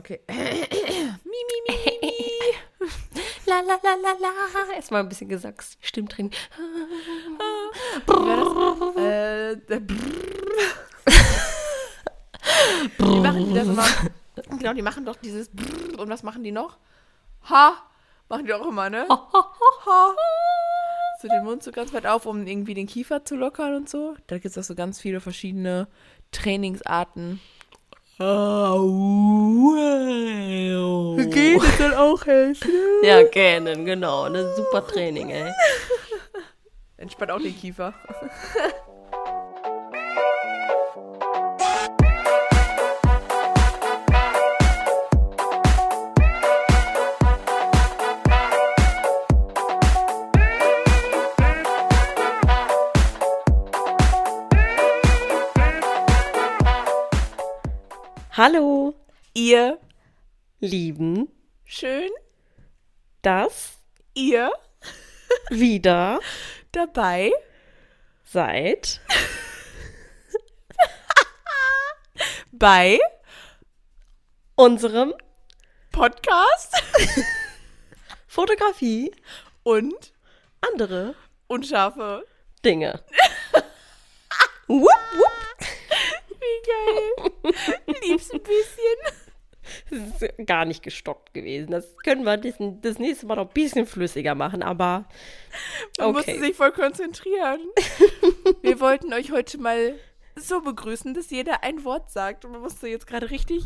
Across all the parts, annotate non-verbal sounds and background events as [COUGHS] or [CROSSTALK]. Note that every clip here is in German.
Okay. [COUGHS] mi, mi, mi, mi. [LAUGHS] La la la la la. Erstmal ein bisschen Gesangs, Stimmtraining. Äh. Wie machen die das immer? Genau, die machen doch dieses Brrr. Und was machen die noch? Ha! Machen die auch immer, ne? Ha! So den Mund so ganz weit auf, um irgendwie den Kiefer zu lockern und so. Da gibt es auch so ganz viele verschiedene Trainingsarten. Geht es dann auch helfen? [LAUGHS] Ja, kennen, genau. Das ist super Training, ey. Entspannt auch den Kiefer. [LAUGHS] Hallo, Ihr Lieben, schön, das ihr wieder dabei seid [LAUGHS] bei unserem Podcast [LAUGHS] Fotografie und andere unscharfe. Dinge. [LAUGHS] wupp, wupp. Geil. [LAUGHS] Lieb's ein bisschen. Das ist gar nicht gestockt gewesen. Das können wir das, das nächste Mal noch ein bisschen flüssiger machen, aber Man Okay. musste sich voll konzentrieren. [LAUGHS] Wir wollten euch heute mal so begrüßen, dass jeder ein Wort sagt. Und man musste jetzt gerade richtig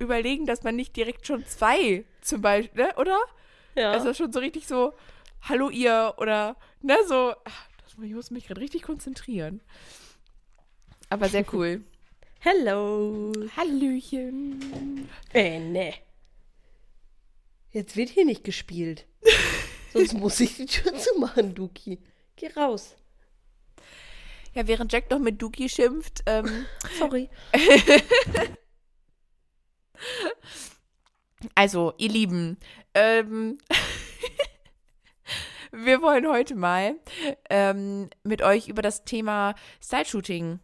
überlegen, dass man nicht direkt schon zwei zum Beispiel, ne? oder? ja. Also schon so richtig so, hallo ihr oder, ne, so, ach, das, ich muss mich gerade richtig konzentrieren. Aber sehr [LAUGHS] cool. Hello. Hallöchen. Äh, ne. Jetzt wird hier nicht gespielt. [LAUGHS] Sonst muss ich die Tür zumachen, Duki. Geh raus. Ja, während Jack noch mit Duki schimpft, ähm, [LAUGHS] Sorry. [LAUGHS] Also, ihr Lieben, ähm, wir wollen heute mal ähm, mit euch über das Thema Style-Shooting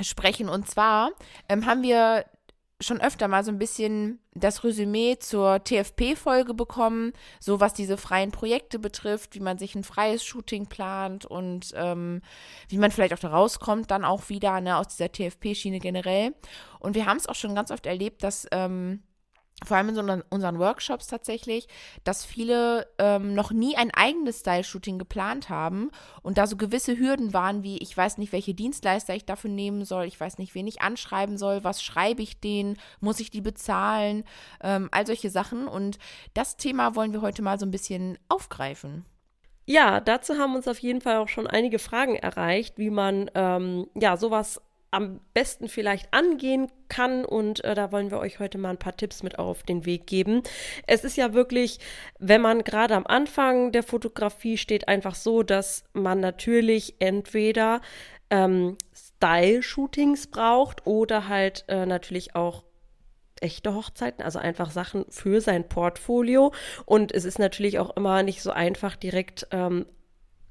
sprechen. Und zwar ähm, haben wir schon öfter mal so ein bisschen das Resümee zur TFP-Folge bekommen, so was diese freien Projekte betrifft, wie man sich ein freies Shooting plant und ähm, wie man vielleicht auch da rauskommt, dann auch wieder ne, aus dieser TFP-Schiene generell. Und wir haben es auch schon ganz oft erlebt, dass ähm, vor allem in so unseren- Workshops tatsächlich, dass viele ähm, noch nie ein eigenes Style-Shooting geplant haben und da so gewisse Hürden waren, wie ich weiß nicht, welche Dienstleister ich dafür nehmen soll, ich weiß nicht, wen ich anschreiben soll, was schreibe ich denen, muss ich die bezahlen, ähm, all solche Sachen. Und das Thema wollen wir heute mal so ein bisschen aufgreifen. Ja, dazu haben uns auf jeden Fall auch schon einige Fragen erreicht, wie man ähm, ja sowas am besten vielleicht angehen kann und äh, da wollen wir euch heute mal ein paar Tipps mit auf den Weg geben. Es ist ja wirklich, wenn man gerade am Anfang der Fotografie steht, einfach so, dass man natürlich entweder ähm, Style-Shootings braucht oder halt äh, natürlich auch echte Hochzeiten, also einfach Sachen für sein Portfolio. Und es ist natürlich auch immer nicht so einfach, direkt ähm,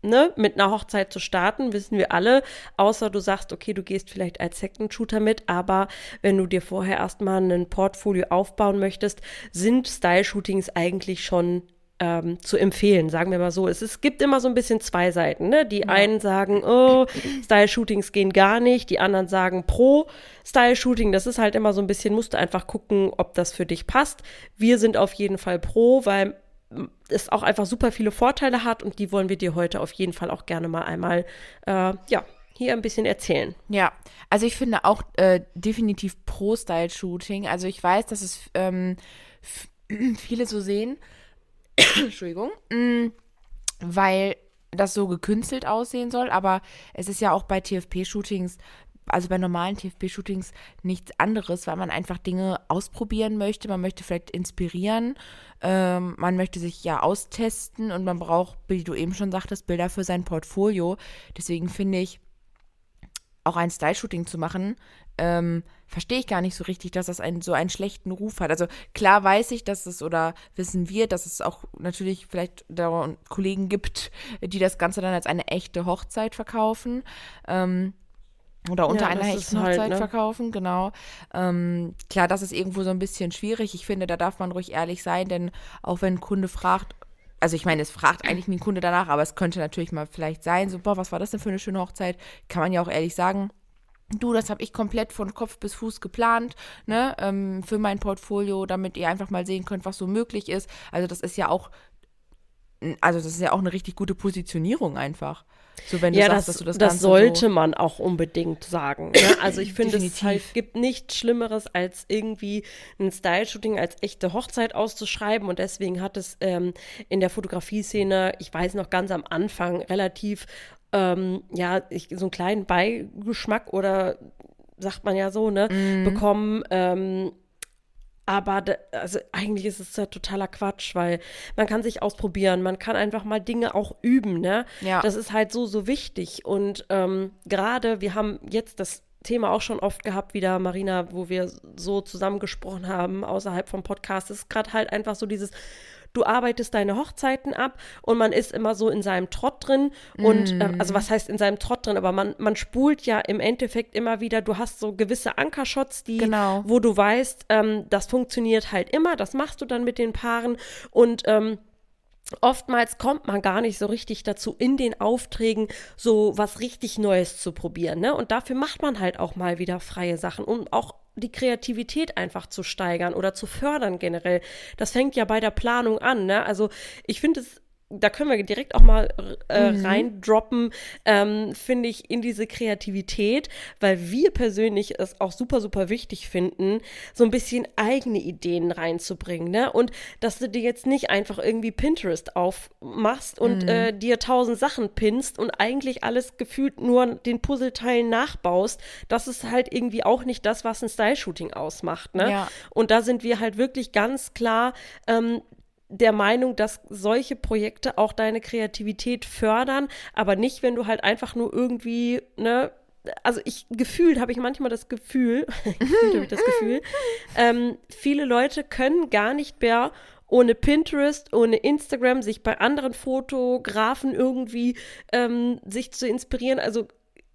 ne, mit einer Hochzeit zu starten, wissen wir alle. Außer du sagst, okay, du gehst vielleicht als Second Shooter mit, aber wenn du dir vorher erstmal ein Portfolio aufbauen möchtest, sind Style-Shootings eigentlich schon ähm, zu empfehlen, sagen wir mal so. Es, es gibt immer so ein bisschen zwei Seiten. Ne? Die einen sagen, oh, Style-Shootings gehen gar nicht. Die anderen sagen pro Style-Shooting. Das ist halt immer so ein bisschen, musst du einfach gucken, ob das für dich passt. Wir sind auf jeden Fall pro, weil es auch einfach super viele Vorteile hat und die wollen wir dir heute auf jeden Fall auch gerne mal einmal, äh, ja, hier ein bisschen erzählen. Ja, also ich finde auch äh, definitiv Pro-Style-Shooting. Also ich weiß, dass es ähm, [CLEARS THROAT] viele so sehen, [CLEARS THROAT] Entschuldigung, mm, weil das so gekünstelt aussehen soll, aber es ist ja auch bei TFP-Shootings, also bei normalen TFP-Shootings nichts anderes, weil man einfach Dinge ausprobieren möchte, man möchte vielleicht inspirieren, ähm, man möchte sich ja austesten und man braucht, wie du eben schon sagtest, Bilder für sein Portfolio. Deswegen finde ich, auch ein Style-Shooting zu machen, ähm, verstehe ich gar nicht so richtig, dass das einen, so einen schlechten Ruf hat. Also klar weiß ich, dass es oder wissen wir, dass es auch natürlich vielleicht Kollegen gibt, die das Ganze dann als eine echte Hochzeit verkaufen. Ähm, oder unter Ja, einer ist echten halt, Hochzeit ne? verkaufen, genau. Ähm, klar, das ist irgendwo so ein bisschen schwierig. Ich finde, da darf man ruhig ehrlich sein, denn auch wenn ein Kunde fragt, also ich meine, es fragt eigentlich nie ein Kunde danach, aber es könnte natürlich mal vielleicht sein, so, boah, was war das denn für eine schöne Hochzeit? Kann man ja auch ehrlich sagen. Du, das habe ich komplett von Kopf bis Fuß geplant, ne, ähm, für mein Portfolio, damit ihr einfach mal sehen könnt, was so möglich ist. Also das ist ja auch, also das ist ja auch eine richtig gute Positionierung einfach. So, wenn du Ja, sagst, das, dass du das, das, Ganze sollte so, man auch unbedingt sagen. Ne? [CLEARS THROAT] Also ich finde, es halt gibt nichts Schlimmeres, als irgendwie ein Style-Shooting als echte Hochzeit auszuschreiben. Und deswegen hat es ähm, in der Fotografie-Szene, ich weiß noch ganz am Anfang, relativ, ähm, ja, ich, so einen kleinen Beigeschmack oder sagt man ja so, ne, Mhm. bekommen. Ähm, aber da, also eigentlich ist es ja totaler Quatsch, weil man kann sich ausprobieren, man kann einfach mal Dinge auch üben, ne? Ja. Das ist halt so, so wichtig. Und ähm, gerade, wir haben jetzt das Thema auch schon oft gehabt, wieder, Marina, wo wir so zusammengesprochen haben, außerhalb vom Podcast. Es ist gerade halt einfach so dieses, du arbeitest deine Hochzeiten ab und man ist immer so in seinem Trott drin. Und Mm. äh, also was heißt in seinem Trott drin? Aber man, man spult ja im Endeffekt immer wieder, du hast so gewisse Ankershots, die, Genau. wo du weißt, ähm, das funktioniert halt immer, das machst du dann mit den Paaren und ähm, Oftmals kommt man gar nicht so richtig dazu, in den Aufträgen so was richtig Neues zu probieren. Ne? Und dafür macht man halt auch mal wieder freie Sachen, um auch die Kreativität einfach zu steigern oder zu fördern generell. Das fängt ja bei der Planung an. Ne? Also ich finde es da können wir direkt auch mal äh, reindroppen, ähm, finde ich, in diese Kreativität, weil wir persönlich es auch super, super wichtig finden, so ein bisschen eigene Ideen reinzubringen, ne? Und dass du dir jetzt nicht einfach irgendwie Pinterest aufmachst und äh, dir tausend Sachen pinnst und eigentlich alles gefühlt nur den Puzzleteilen nachbaust, das ist halt irgendwie auch nicht das, was ein Style-Shooting ausmacht, ne? Ja. Und da sind wir halt wirklich ganz klar ähm, der Meinung, dass solche Projekte auch deine Kreativität fördern, aber nicht, wenn du halt einfach nur irgendwie, ne, also ich gefühlt habe ich manchmal das Gefühl, [LAUGHS] gefühlt ich das Gefühl, ähm, viele Leute können gar nicht mehr ohne Pinterest, ohne Instagram, sich bei anderen Fotografen irgendwie ähm, sich zu inspirieren. Also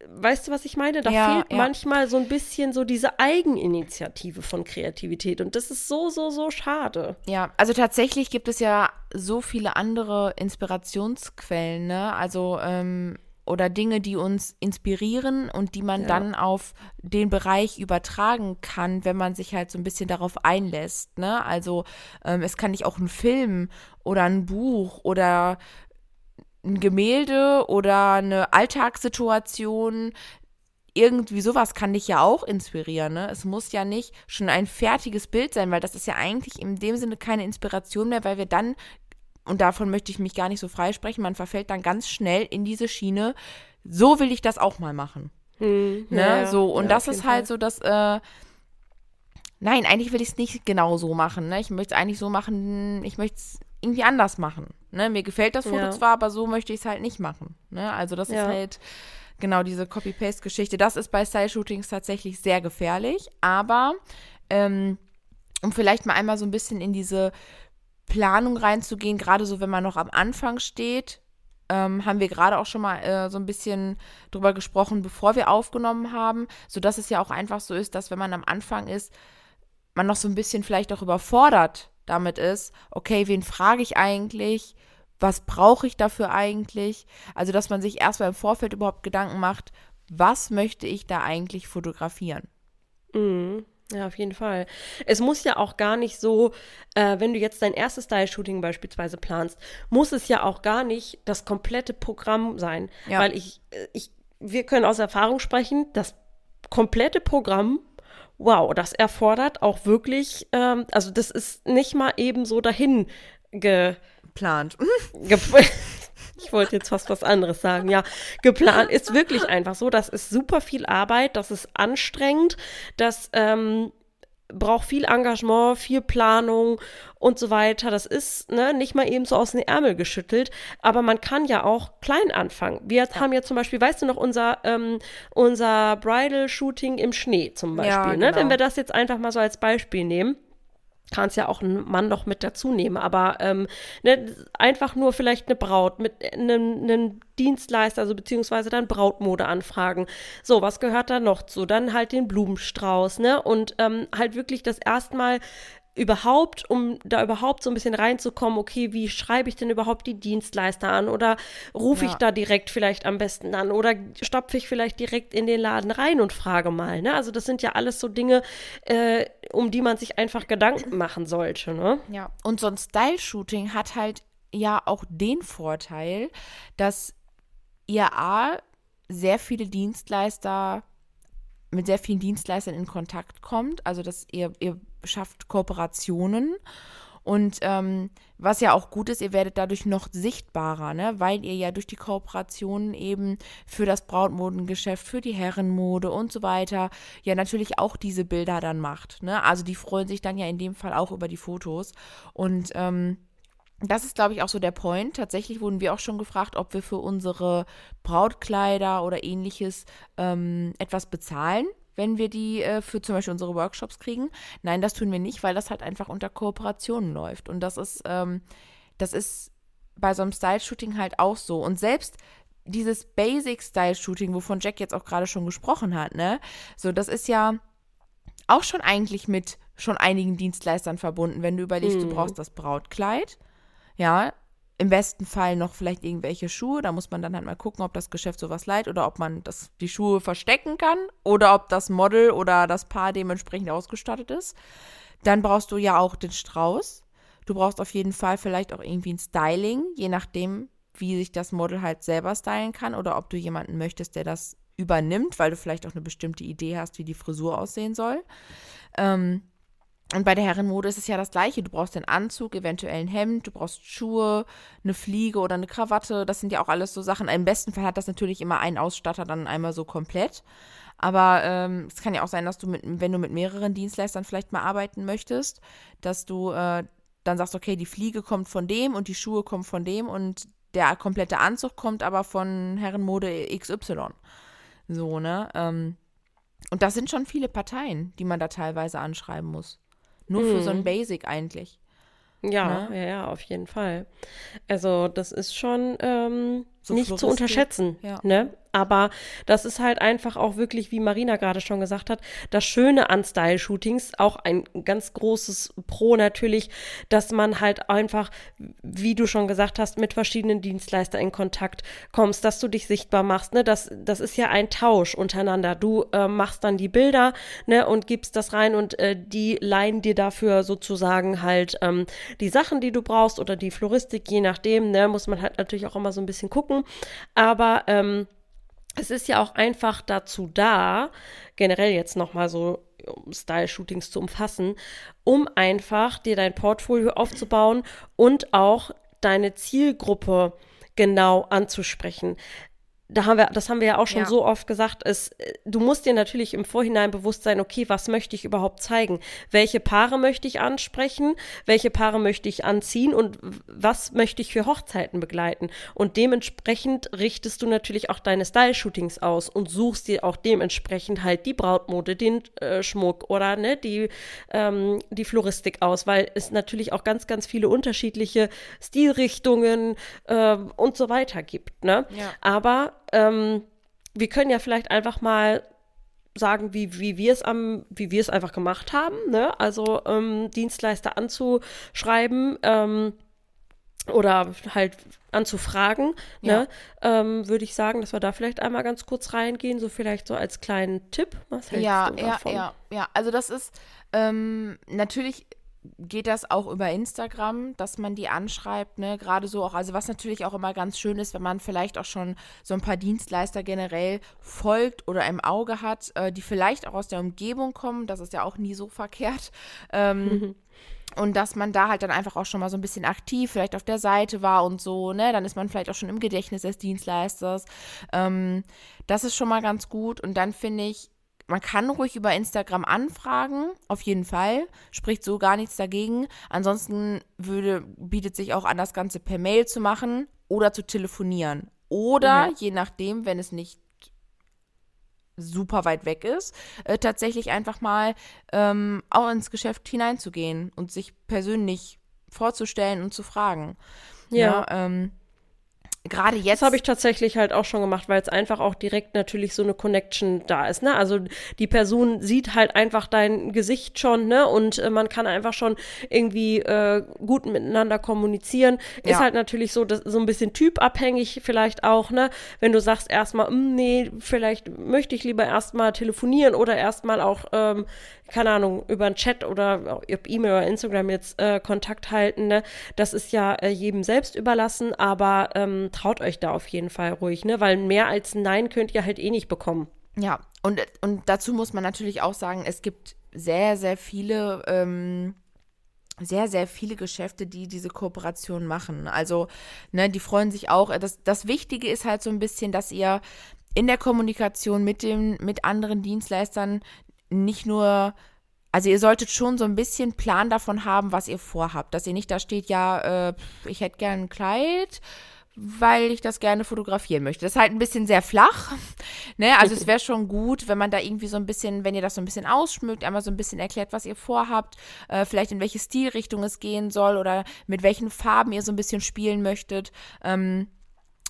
weißt du, was ich meine? Da Ja, fehlt ja. manchmal so ein bisschen so diese Eigeninitiative von Kreativität und das ist so, so, so schade. Ja, also tatsächlich gibt es ja so viele andere Inspirationsquellen, ne? Also, ähm, oder Dinge, die uns inspirieren und die man Ja. dann auf den Bereich übertragen kann, wenn man sich halt so ein bisschen darauf einlässt, ne? Also, ähm, es kann nicht auch ein Film oder ein Buch oder ein Gemälde oder eine Alltagssituation irgendwie sowas kann dich ja auch inspirieren, ne? Es muss ja nicht schon ein fertiges Bild sein, weil das ist ja eigentlich in dem Sinne keine Inspiration mehr, weil wir dann, und davon möchte ich mich gar nicht so freisprechen, man verfällt dann ganz schnell in diese Schiene, so will ich das auch mal machen. Hm, Ne? ja, so, und Ja, das ist halt Fall. so, dass, äh, nein, eigentlich will ich es nicht genau so machen, ne? Ich möchte es eigentlich so machen, ich möchte es irgendwie anders machen. Ne? Mir gefällt das Foto Ja. zwar, aber so möchte ich es halt nicht machen. Ne? Also das Ja. ist halt genau diese Copy-Paste-Geschichte. Das ist bei Style-Shootings tatsächlich sehr gefährlich, aber ähm, um vielleicht mal einmal so ein bisschen in diese Planung reinzugehen, gerade so, wenn man noch am Anfang steht, ähm, haben wir gerade auch schon mal äh, so ein bisschen drüber gesprochen, bevor wir aufgenommen haben, sodass es ja auch einfach so ist, dass wenn man am Anfang ist, man noch so ein bisschen vielleicht auch überfordert damit ist, okay, wen frage ich eigentlich? Was brauche ich dafür eigentlich? Also, dass man sich erstmal im Vorfeld überhaupt Gedanken macht, was möchte ich da eigentlich fotografieren? Mhm. Ja, auf jeden Fall. Es muss ja auch gar nicht so, äh, wenn du jetzt dein erstes Style-Shooting beispielsweise planst, muss es ja auch gar nicht das komplette Programm sein. Ja. Weil ich, äh, ich, wir können aus Erfahrung sprechen, das komplette Programm, wow, das erfordert auch wirklich, ähm, also das ist nicht mal eben so dahin ge, Plant. [LAUGHS] Ge [LAUGHS] ich wollte jetzt fast was anderes sagen, ja. Geplant ist wirklich einfach so. Das ist super viel Arbeit, das ist anstrengend, das ähm, braucht viel Engagement, viel Planung und so weiter. Das ist ne, nicht mal eben so aus den Ärmel geschüttelt, aber man kann ja auch klein anfangen. Wir haben ja zum Beispiel, weißt du noch, unser, ähm, unser Bridal-Shooting im Schnee zum Beispiel, Ja, ne? genau. wenn wir das jetzt einfach mal so als Beispiel nehmen. Kannst ja auch einen Mann noch mit dazu nehmen, aber ähm, ne, einfach nur vielleicht eine Braut mit einem, einem Dienstleister, also beziehungsweise dann Brautmode anfragen. So, was gehört da noch zu? Dann halt den Blumenstrauß, ne? Und ähm, halt wirklich das erstmal überhaupt, um da überhaupt so ein bisschen reinzukommen, okay, wie schreibe ich denn überhaupt die Dienstleister an oder rufe ja. ich da direkt vielleicht am besten an oder stopfe ich vielleicht direkt in den Laden rein und frage mal, ne? Also das sind ja alles so Dinge, äh, um die man sich einfach Gedanken machen sollte, ne? Ja, und so ein Style-Shooting hat halt ja auch den Vorteil, dass ihr A, sehr viele Dienstleister mit sehr vielen Dienstleistern in Kontakt kommt, also dass ihr, ihr schafft Kooperationen. Und ähm, was ja auch gut ist, ihr werdet dadurch noch sichtbarer, ne? weil ihr ja durch die Kooperationen eben für das Brautmodengeschäft, für die Herrenmode und so weiter ja natürlich auch diese Bilder dann macht. Ne? Also die freuen sich dann ja in dem Fall auch über die Fotos. Und ähm, das ist, glaube ich, auch so der Point. Tatsächlich wurden wir auch schon gefragt, ob wir für unsere Brautkleider oder ähnliches ähm, etwas bezahlen wenn wir die äh, für zum Beispiel unsere Workshops kriegen. Nein, das tun wir nicht, weil das halt einfach unter Kooperationen läuft. Und das ist, ähm, das ist bei so einem Style-Shooting halt auch so. Und selbst dieses Basic-Style-Shooting, wovon Jack jetzt auch gerade schon gesprochen hat, ne? So, das ist ja auch schon eigentlich mit schon einigen Dienstleistern verbunden, wenn du überlegst, mhm. du brauchst das Brautkleid. Ja, im besten Fall noch vielleicht irgendwelche Schuhe. Da muss man dann halt mal gucken, ob das Geschäft sowas leiht oder ob man das, die Schuhe verstecken kann oder ob das Model oder das Paar dementsprechend ausgestattet ist. Dann brauchst du ja auch den Strauß. Du brauchst auf jeden Fall vielleicht auch irgendwie ein Styling, je nachdem, wie sich das Model halt selber stylen kann oder ob du jemanden möchtest, der das übernimmt, weil du vielleicht auch eine bestimmte Idee hast, wie die Frisur aussehen soll. Ähm, und bei der Herrenmode ist es ja das Gleiche. Du brauchst den Anzug, eventuell ein Hemd, du brauchst Schuhe, eine Fliege oder eine Krawatte. Das sind ja auch alles so Sachen. Im besten Fall hat das natürlich immer ein Ausstatter dann einmal so komplett. Aber ähm, es kann ja auch sein, dass du mit, wenn du mit mehreren Dienstleistern vielleicht mal arbeiten möchtest, dass du äh, dann sagst, okay, die Fliege kommt von dem und die Schuhe kommen von dem und der komplette Anzug kommt aber von Herrenmode XY. So, ne? Ähm, und das sind schon viele Parteien, die man da teilweise anschreiben muss. Nur für so ein mhm. Basic eigentlich. Ja, ne? ja, ja, auf jeden Fall. Also das ist schon ähm, so nicht zu unterschätzen. Ja. Ne? Aber das ist halt einfach auch wirklich, wie Marina gerade schon gesagt hat, das Schöne an Style-Shootings, auch ein ganz großes Pro natürlich, dass man halt einfach, wie du schon gesagt hast, mit verschiedenen Dienstleistern in Kontakt kommst, dass du dich sichtbar machst. Ne? Das, das ist ja ein Tausch untereinander. Du äh, machst dann die Bilder ne, und gibst das rein und äh, die leihen dir dafür sozusagen halt ähm, die Sachen, die du brauchst oder die Floristik, je nachdem, ne, muss man halt natürlich auch immer so ein bisschen gucken gucken. Aber ähm, es ist ja auch einfach dazu da, generell jetzt nochmal so Style-Shootings zu umfassen, um einfach dir dein Portfolio aufzubauen und auch deine Zielgruppe genau anzusprechen da haben wir, das haben wir ja auch schon ja. so oft gesagt, ist, du musst dir natürlich im Vorhinein bewusst sein, okay, was möchte ich überhaupt zeigen? Welche Paare möchte ich ansprechen? Welche Paare möchte ich anziehen? Und was möchte ich für Hochzeiten begleiten? Und dementsprechend richtest du natürlich auch deine Style-Shootings aus und suchst dir auch dementsprechend halt die Brautmode, den äh, Schmuck oder ne, die, ähm, die Floristik aus, weil es natürlich auch ganz, ganz viele unterschiedliche Stilrichtungen äh, und so weiter gibt. Ne? Ja. Aber ähm, wir können ja vielleicht einfach mal sagen, wie, wie wir es am, wie wir es einfach gemacht haben, ne? Also ähm, Dienstleister anzuschreiben ähm, oder halt anzufragen, ne? ja. ne? Ähm, würde ich sagen, dass wir da vielleicht einmal ganz kurz reingehen, so vielleicht so als kleinen Tipp. Was hältst ja, du davon? Ja, ja, ja. Also das ist ähm, natürlich geht das auch über Instagram, dass man die anschreibt, ne? Gerade so auch, also was natürlich auch immer ganz schön ist, wenn man vielleicht auch schon so ein paar Dienstleister generell folgt oder im Auge hat, äh, die vielleicht auch aus der Umgebung kommen, das ist ja auch nie so verkehrt. Ähm, mhm. Und dass man da halt dann einfach auch schon mal so ein bisschen aktiv vielleicht auf der Seite war und so, ne? Dann ist man vielleicht auch schon im Gedächtnis des Dienstleisters. Ähm, das ist schon mal ganz gut. Und dann finde ich, man kann ruhig über Instagram anfragen, auf jeden Fall. Spricht so gar nichts dagegen. Ansonsten würde, bietet sich auch an, das Ganze per Mail zu machen oder zu telefonieren. Oder, ja. je nachdem, wenn es nicht super weit weg ist, äh, tatsächlich einfach mal ähm, auch ins Geschäft hineinzugehen und sich persönlich vorzustellen und zu fragen. Ja. ja ähm, gerade jetzt. Das habe ich tatsächlich halt auch schon gemacht, weil es einfach auch direkt natürlich so eine Connection da ist, ne? Also die Person sieht halt einfach dein Gesicht schon, ne? Und äh, man kann einfach schon irgendwie äh, gut miteinander kommunizieren. Ja. Ist halt natürlich so, dass, so ein bisschen typabhängig vielleicht auch, ne? Wenn du sagst erstmal, hm, nee, vielleicht möchte ich lieber erstmal telefonieren oder erstmal auch ähm, keine Ahnung, über einen Chat oder E-Mail oder Instagram jetzt äh, Kontakt halten, ne? Das ist ja äh, jedem selbst überlassen, aber ähm, traut euch da auf jeden Fall ruhig, ne? Weil mehr als Nein könnt ihr halt eh nicht bekommen. Ja, und, und dazu muss man natürlich auch sagen, es gibt sehr, sehr viele, ähm, sehr, sehr viele Geschäfte, die diese Kooperation machen. Also, ne, die freuen sich auch. Das, das Wichtige ist halt so ein bisschen, dass ihr in der Kommunikation mit dem, mit anderen Dienstleistern nicht nur, also ihr solltet schon so ein bisschen Plan davon haben, was ihr vorhabt. Dass ihr nicht da steht, ja, äh, ich hätte gern ein Kleid, weil ich das gerne fotografieren möchte. Das ist halt ein bisschen sehr flach. [LAUGHS] Ne? Also es [LAUGHS] wäre schon gut, wenn man da irgendwie so ein bisschen, wenn ihr das so ein bisschen ausschmückt, einmal so ein bisschen erklärt, was ihr vorhabt, äh, vielleicht in welche Stilrichtung es gehen soll oder mit welchen Farben ihr so ein bisschen spielen möchtet. Ähm,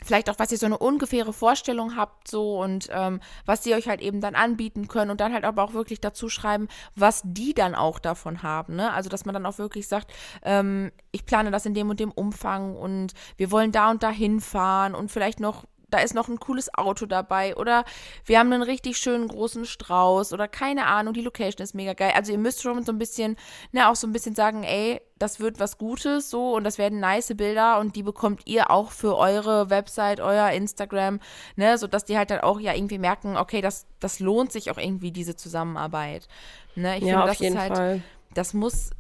vielleicht auch, was ihr so eine ungefähre Vorstellung habt, so und ähm, was sie euch halt eben dann anbieten können und dann halt aber auch wirklich dazu schreiben, was die dann auch davon haben. Ne? Also, dass man dann auch wirklich sagt, ähm, ich plane das in dem und dem Umfang und wir wollen da und da hinfahren und vielleicht noch da ist noch ein cooles Auto dabei oder wir haben einen richtig schönen großen Strauß oder keine Ahnung, die Location ist mega geil. Also ihr müsst schon so ein bisschen, ne, auch so ein bisschen sagen, ey, das wird was Gutes so und das werden nice Bilder und die bekommt ihr auch für eure Website, euer Instagram, ne, sodass die halt dann auch ja irgendwie merken, okay, das, das lohnt sich auch irgendwie, diese Zusammenarbeit. Ne, ich ja, finde, das ist halt, Fall. das muss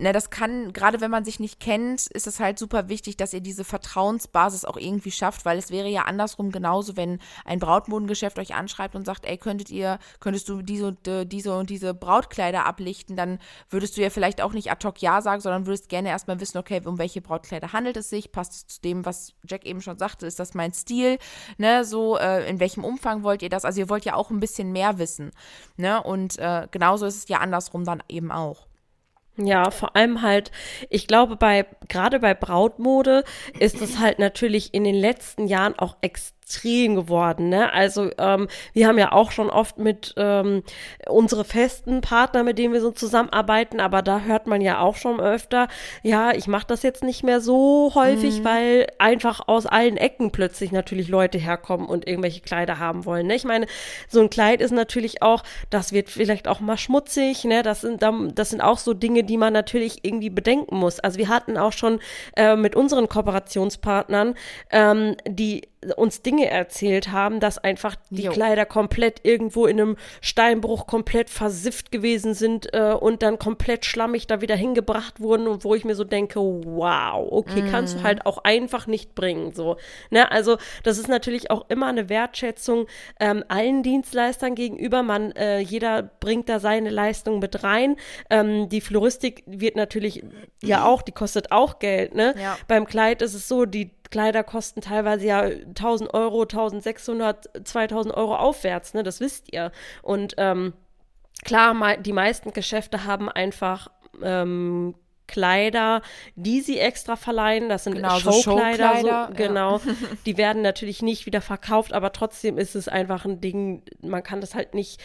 na, das kann, gerade wenn man sich nicht kennt, ist es halt super wichtig, dass ihr diese Vertrauensbasis auch irgendwie schafft, weil es wäre ja andersrum genauso, wenn ein Brautmodengeschäft euch anschreibt und sagt, ey, könntet ihr, könntest du diese und äh, diese und diese Brautkleider ablichten, dann würdest du ja vielleicht auch nicht ad hoc Ja sagen, sondern würdest gerne erstmal wissen, okay, um welche Brautkleider handelt es sich, passt es zu dem, was Jack eben schon sagte, ist das mein Stil, ne, so, äh, in welchem Umfang wollt ihr das, also ihr wollt ja auch ein bisschen mehr wissen, ne, und äh, genauso ist es ja andersrum dann eben auch. Ja, vor allem halt, ich glaube, bei, gerade bei Brautmode ist es halt natürlich in den letzten Jahren auch extrem extrem geworden. Ne? Also ähm, wir haben ja auch schon oft mit ähm, unsere festen Partner, mit denen wir so zusammenarbeiten, aber da hört man ja auch schon öfter, ja, ich mache das jetzt nicht mehr so häufig, mhm. weil einfach aus allen Ecken plötzlich natürlich Leute herkommen und irgendwelche Kleider haben wollen. Ne? Ich meine, so ein Kleid ist natürlich auch, das wird vielleicht auch mal schmutzig, ne? Das sind, das sind auch so Dinge, die man natürlich irgendwie bedenken muss. Also wir hatten auch schon äh, mit unseren Kooperationspartnern, ähm, die uns Dinge erzählt haben, dass einfach die jo. Kleider komplett irgendwo in einem Steinbruch komplett versifft gewesen sind äh, und dann komplett schlammig da wieder hingebracht wurden und wo ich mir so denke, wow, okay, mm. kannst du mhm. halt auch einfach nicht bringen, so. Ne? Also das ist natürlich auch immer eine Wertschätzung ähm, allen Dienstleistern gegenüber. Man, äh, jeder bringt da seine Leistung mit rein. Ähm, die Floristik wird natürlich ja [CLEARS THROAT] auch, die kostet auch Geld, ne? Ja. Beim Kleid ist es so, die Kleider kosten teilweise ja 1000 Euro, 1600, 2000 Euro aufwärts, ne? Das wisst ihr. Und ähm, klar, die meisten Geschäfte haben einfach ähm, Kleider, die sie extra verleihen. Das sind genau, Showkleider. So Showkleider so, genau. Ja. [LAUGHS] Die werden natürlich nicht wieder verkauft, aber trotzdem ist es einfach ein Ding, man kann das halt nicht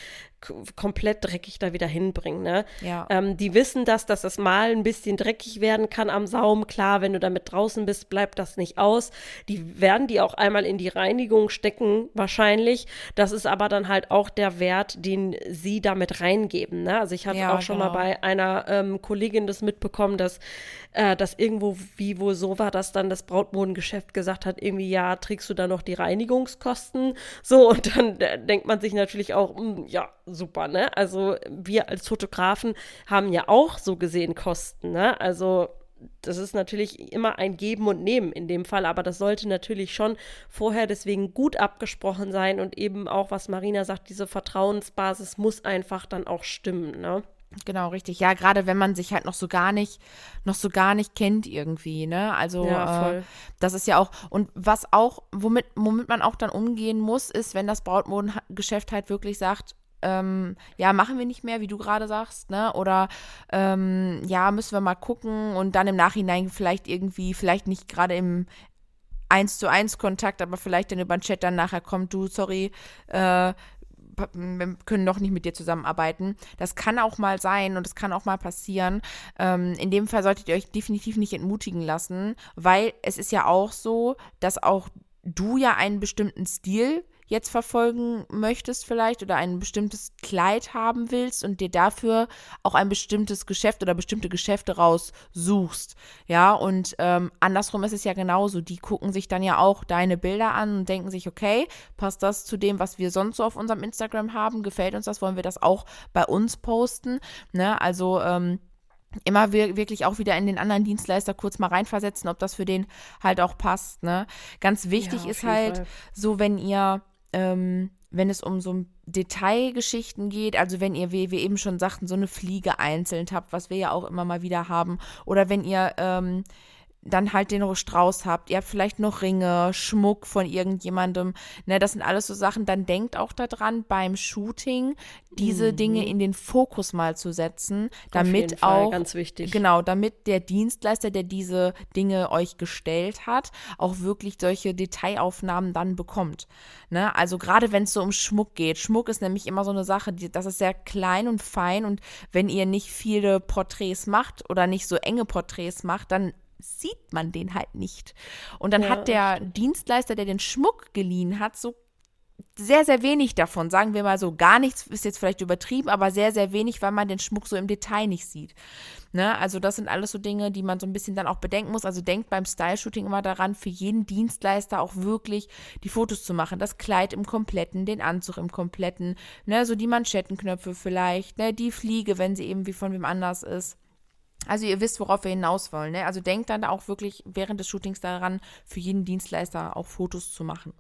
komplett dreckig da wieder hinbringen. Ne? Ja. Ähm, die wissen das, dass das mal ein bisschen dreckig werden kann am Saum. Klar, wenn du damit draußen bist, bleibt das nicht aus. Die werden die auch einmal in die Reinigung stecken, wahrscheinlich. Das ist aber dann halt auch der Wert, den sie damit reingeben. Ne? Also ich hatte ja, auch schon genau. mal bei einer ähm, Kollegin das mitbekommen, dass äh, das irgendwo wie wohl so war, dass dann das Brautmodengeschäft gesagt hat, irgendwie, ja, trägst du da noch die Reinigungskosten? So, und dann äh, denkt man sich natürlich auch, mh, hm, ja, super, ne? Also wir als Fotografen haben ja auch so gesehen Kosten, ne? Also das ist natürlich immer ein Geben und Nehmen in dem Fall, aber das sollte natürlich schon vorher deswegen gut abgesprochen sein und eben auch, was Marina sagt, diese Vertrauensbasis muss einfach dann auch stimmen, ne? Genau, richtig. Ja, gerade wenn man sich halt noch so gar nicht, noch so gar nicht kennt irgendwie, ne? Also Ja, äh, das ist ja auch, und was auch, womit, womit man auch dann umgehen muss, ist, wenn das Brautmodengeschäft halt wirklich sagt, ähm, ja, machen wir nicht mehr, wie du gerade sagst, ne? Oder ähm, ja, müssen wir mal gucken und dann im Nachhinein vielleicht irgendwie, vielleicht nicht gerade im eins zu eins Kontakt, aber vielleicht dann über den Chat dann nachher kommt, du, sorry, äh, wir können doch nicht mit dir zusammenarbeiten. Das kann auch mal sein und das kann auch mal passieren. Ähm, in dem Fall solltet ihr euch definitiv nicht entmutigen lassen, weil es ist ja auch so, dass auch du ja einen bestimmten Stil jetzt verfolgen möchtest vielleicht oder ein bestimmtes Kleid haben willst und dir dafür auch ein bestimmtes Geschäft oder bestimmte Geschäfte raussuchst. Ja, und ähm, andersrum ist es ja genauso. Die gucken sich dann ja auch deine Bilder an und denken sich, okay, passt das zu dem, was wir sonst so auf unserem Instagram haben? Gefällt uns das? Wollen wir das auch bei uns posten? Ne? Also, ähm, immer wir wirklich auch wieder in den anderen Dienstleister kurz mal reinversetzen, ob das für den halt auch passt. Ne? Ganz wichtig Ja, ist halt Fall. so, wenn ihr, ähm, wenn es um so Detailgeschichten geht, also wenn ihr, wie wir eben schon sagten, so eine Fliege einzeln habt, was wir ja auch immer mal wieder haben, oder wenn ihr ähm, dann halt den Strauß habt, ihr habt vielleicht noch Ringe, Schmuck von irgendjemandem, ne, das sind alles so Sachen, dann denkt auch daran, beim Shooting diese Dinge in den Fokus mal zu setzen, Mhm. Damit Fall, auch ganz wichtig. Genau, damit der Dienstleister, der diese Dinge euch gestellt hat, auch wirklich solche Detailaufnahmen dann bekommt. Ne? Also gerade wenn es so um Schmuck geht. Schmuck ist nämlich immer so eine Sache, die, das ist sehr klein und fein und wenn ihr nicht viele Porträts macht oder nicht so enge Porträts macht, dann sieht man den halt nicht. Und dann Ja, hat der Dienstleister, der den Schmuck geliehen hat, so sehr, sehr wenig davon. Sagen wir mal so, gar nichts ist jetzt vielleicht übertrieben, aber sehr, sehr wenig, weil man den Schmuck so im Detail nicht sieht. Ne? Also das sind alles so Dinge, die man so ein bisschen dann auch bedenken muss. Also denkt beim Style-Shooting immer daran, für jeden Dienstleister auch wirklich die Fotos zu machen. Das Kleid im Kompletten, den Anzug im Kompletten, ne? so die Manschettenknöpfe vielleicht, ne? die Fliege, wenn sie eben wie von wem anders ist. Also ihr wisst, worauf wir hinaus wollen. Ne? Also denkt dann auch wirklich während des Shootings daran, für jeden Dienstleister auch Fotos zu machen.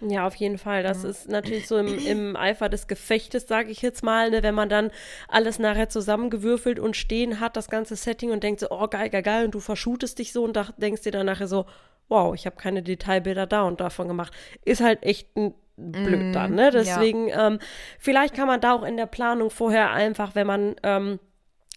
Ja, auf jeden Fall. Das ist natürlich so im, im Eifer des Gefechtes, sage ich jetzt mal, ne, wenn man dann alles nachher zusammengewürfelt und stehen hat, das ganze Setting und denkt so, oh geil, geil, geil, und du verschutest dich so und da, denkst dir dann nachher so, wow, ich habe keine Detailbilder da und davon gemacht. Ist halt echt ein blöd dann, ne? Deswegen, ähm, vielleicht kann man da auch in der Planung vorher einfach, wenn man ähm,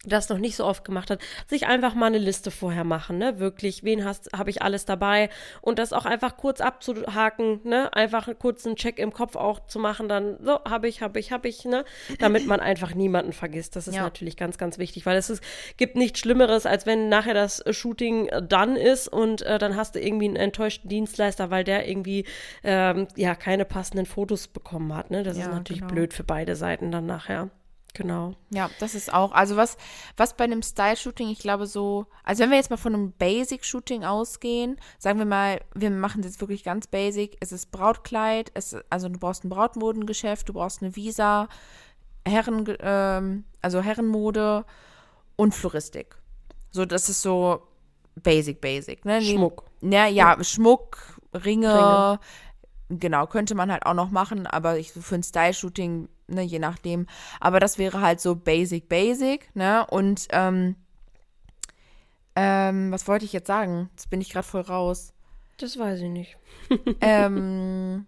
das noch nicht so oft gemacht hat, sich einfach mal eine Liste vorher machen, ne? Wirklich, wen hast, habe ich alles dabei und das auch einfach kurz abzuhaken, ne? Einfach kurz einen Check im Kopf auch zu machen, dann so, habe ich, habe ich, habe ich, ne? Damit man einfach niemanden vergisst. Das ist Ja. natürlich ganz, ganz wichtig, weil es ist, gibt nichts Schlimmeres, als wenn nachher das Shooting äh, done ist und äh, dann hast du irgendwie einen enttäuschten Dienstleister, weil der irgendwie ähm, ja keine passenden Fotos bekommen hat, ne? Das Ja, ist natürlich genau. blöd für beide Seiten dann nachher. Genau. Ja, das ist auch, also was, was bei einem Style-Shooting, ich glaube so, also wenn wir jetzt mal von einem Basic-Shooting ausgehen, sagen wir mal, wir machen das jetzt wirklich ganz basic, es ist Brautkleid, es, also du brauchst ein Brautmodengeschäft, du brauchst eine Visa, Herren, ähm, also Herrenmode und Floristik. So, das ist so basic, basic, ne? Schmuck. Ja, ja, Schmuck, Ringe, Ringe. genau, könnte man halt auch noch machen, aber ich, für ein Style-Shooting, ne, je nachdem. Aber das wäre halt so basic, basic, ne? Und, ähm, ähm, was wollte ich jetzt sagen? Jetzt bin ich gerade voll raus. Das weiß ich nicht. [LAUGHS] ähm,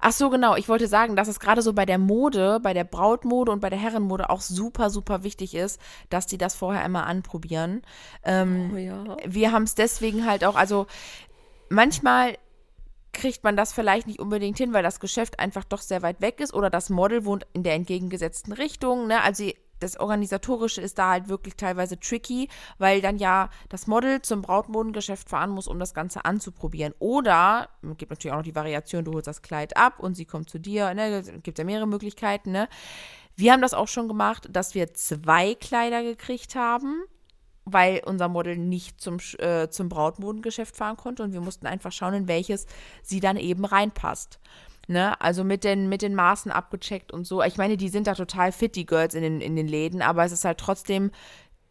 ach so, genau. Ich wollte sagen, dass es gerade so bei der Mode, bei der Brautmode und bei der Herrenmode auch super, super wichtig ist, dass die das vorher einmal anprobieren. Ähm, Oh ja. wir haben es deswegen halt auch, also manchmal kriegt man das vielleicht nicht unbedingt hin, weil das Geschäft einfach doch sehr weit weg ist oder das Model wohnt in der entgegengesetzten Richtung. Ne? Also das Organisatorische ist da halt wirklich teilweise tricky, weil dann ja das Model zum Brautmodengeschäft fahren muss, um das Ganze anzuprobieren. Oder, es gibt natürlich auch noch die Variation, du holst das Kleid ab und sie kommt zu dir. Ne? Es gibt ja mehrere Möglichkeiten. Ne? Wir haben das auch schon gemacht, dass wir zwei Kleider gekriegt haben weil unser Model nicht zum, äh, zum Brautmodengeschäft fahren konnte und wir mussten einfach schauen, in welches sie dann eben reinpasst. Ne? Also mit den, mit den Maßen abgecheckt und so. Ich meine, die sind da total fit, die Girls in den, in den Läden, aber es ist halt trotzdem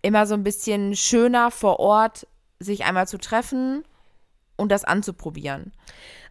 immer so ein bisschen schöner vor Ort, sich einmal zu treffen und das anzuprobieren.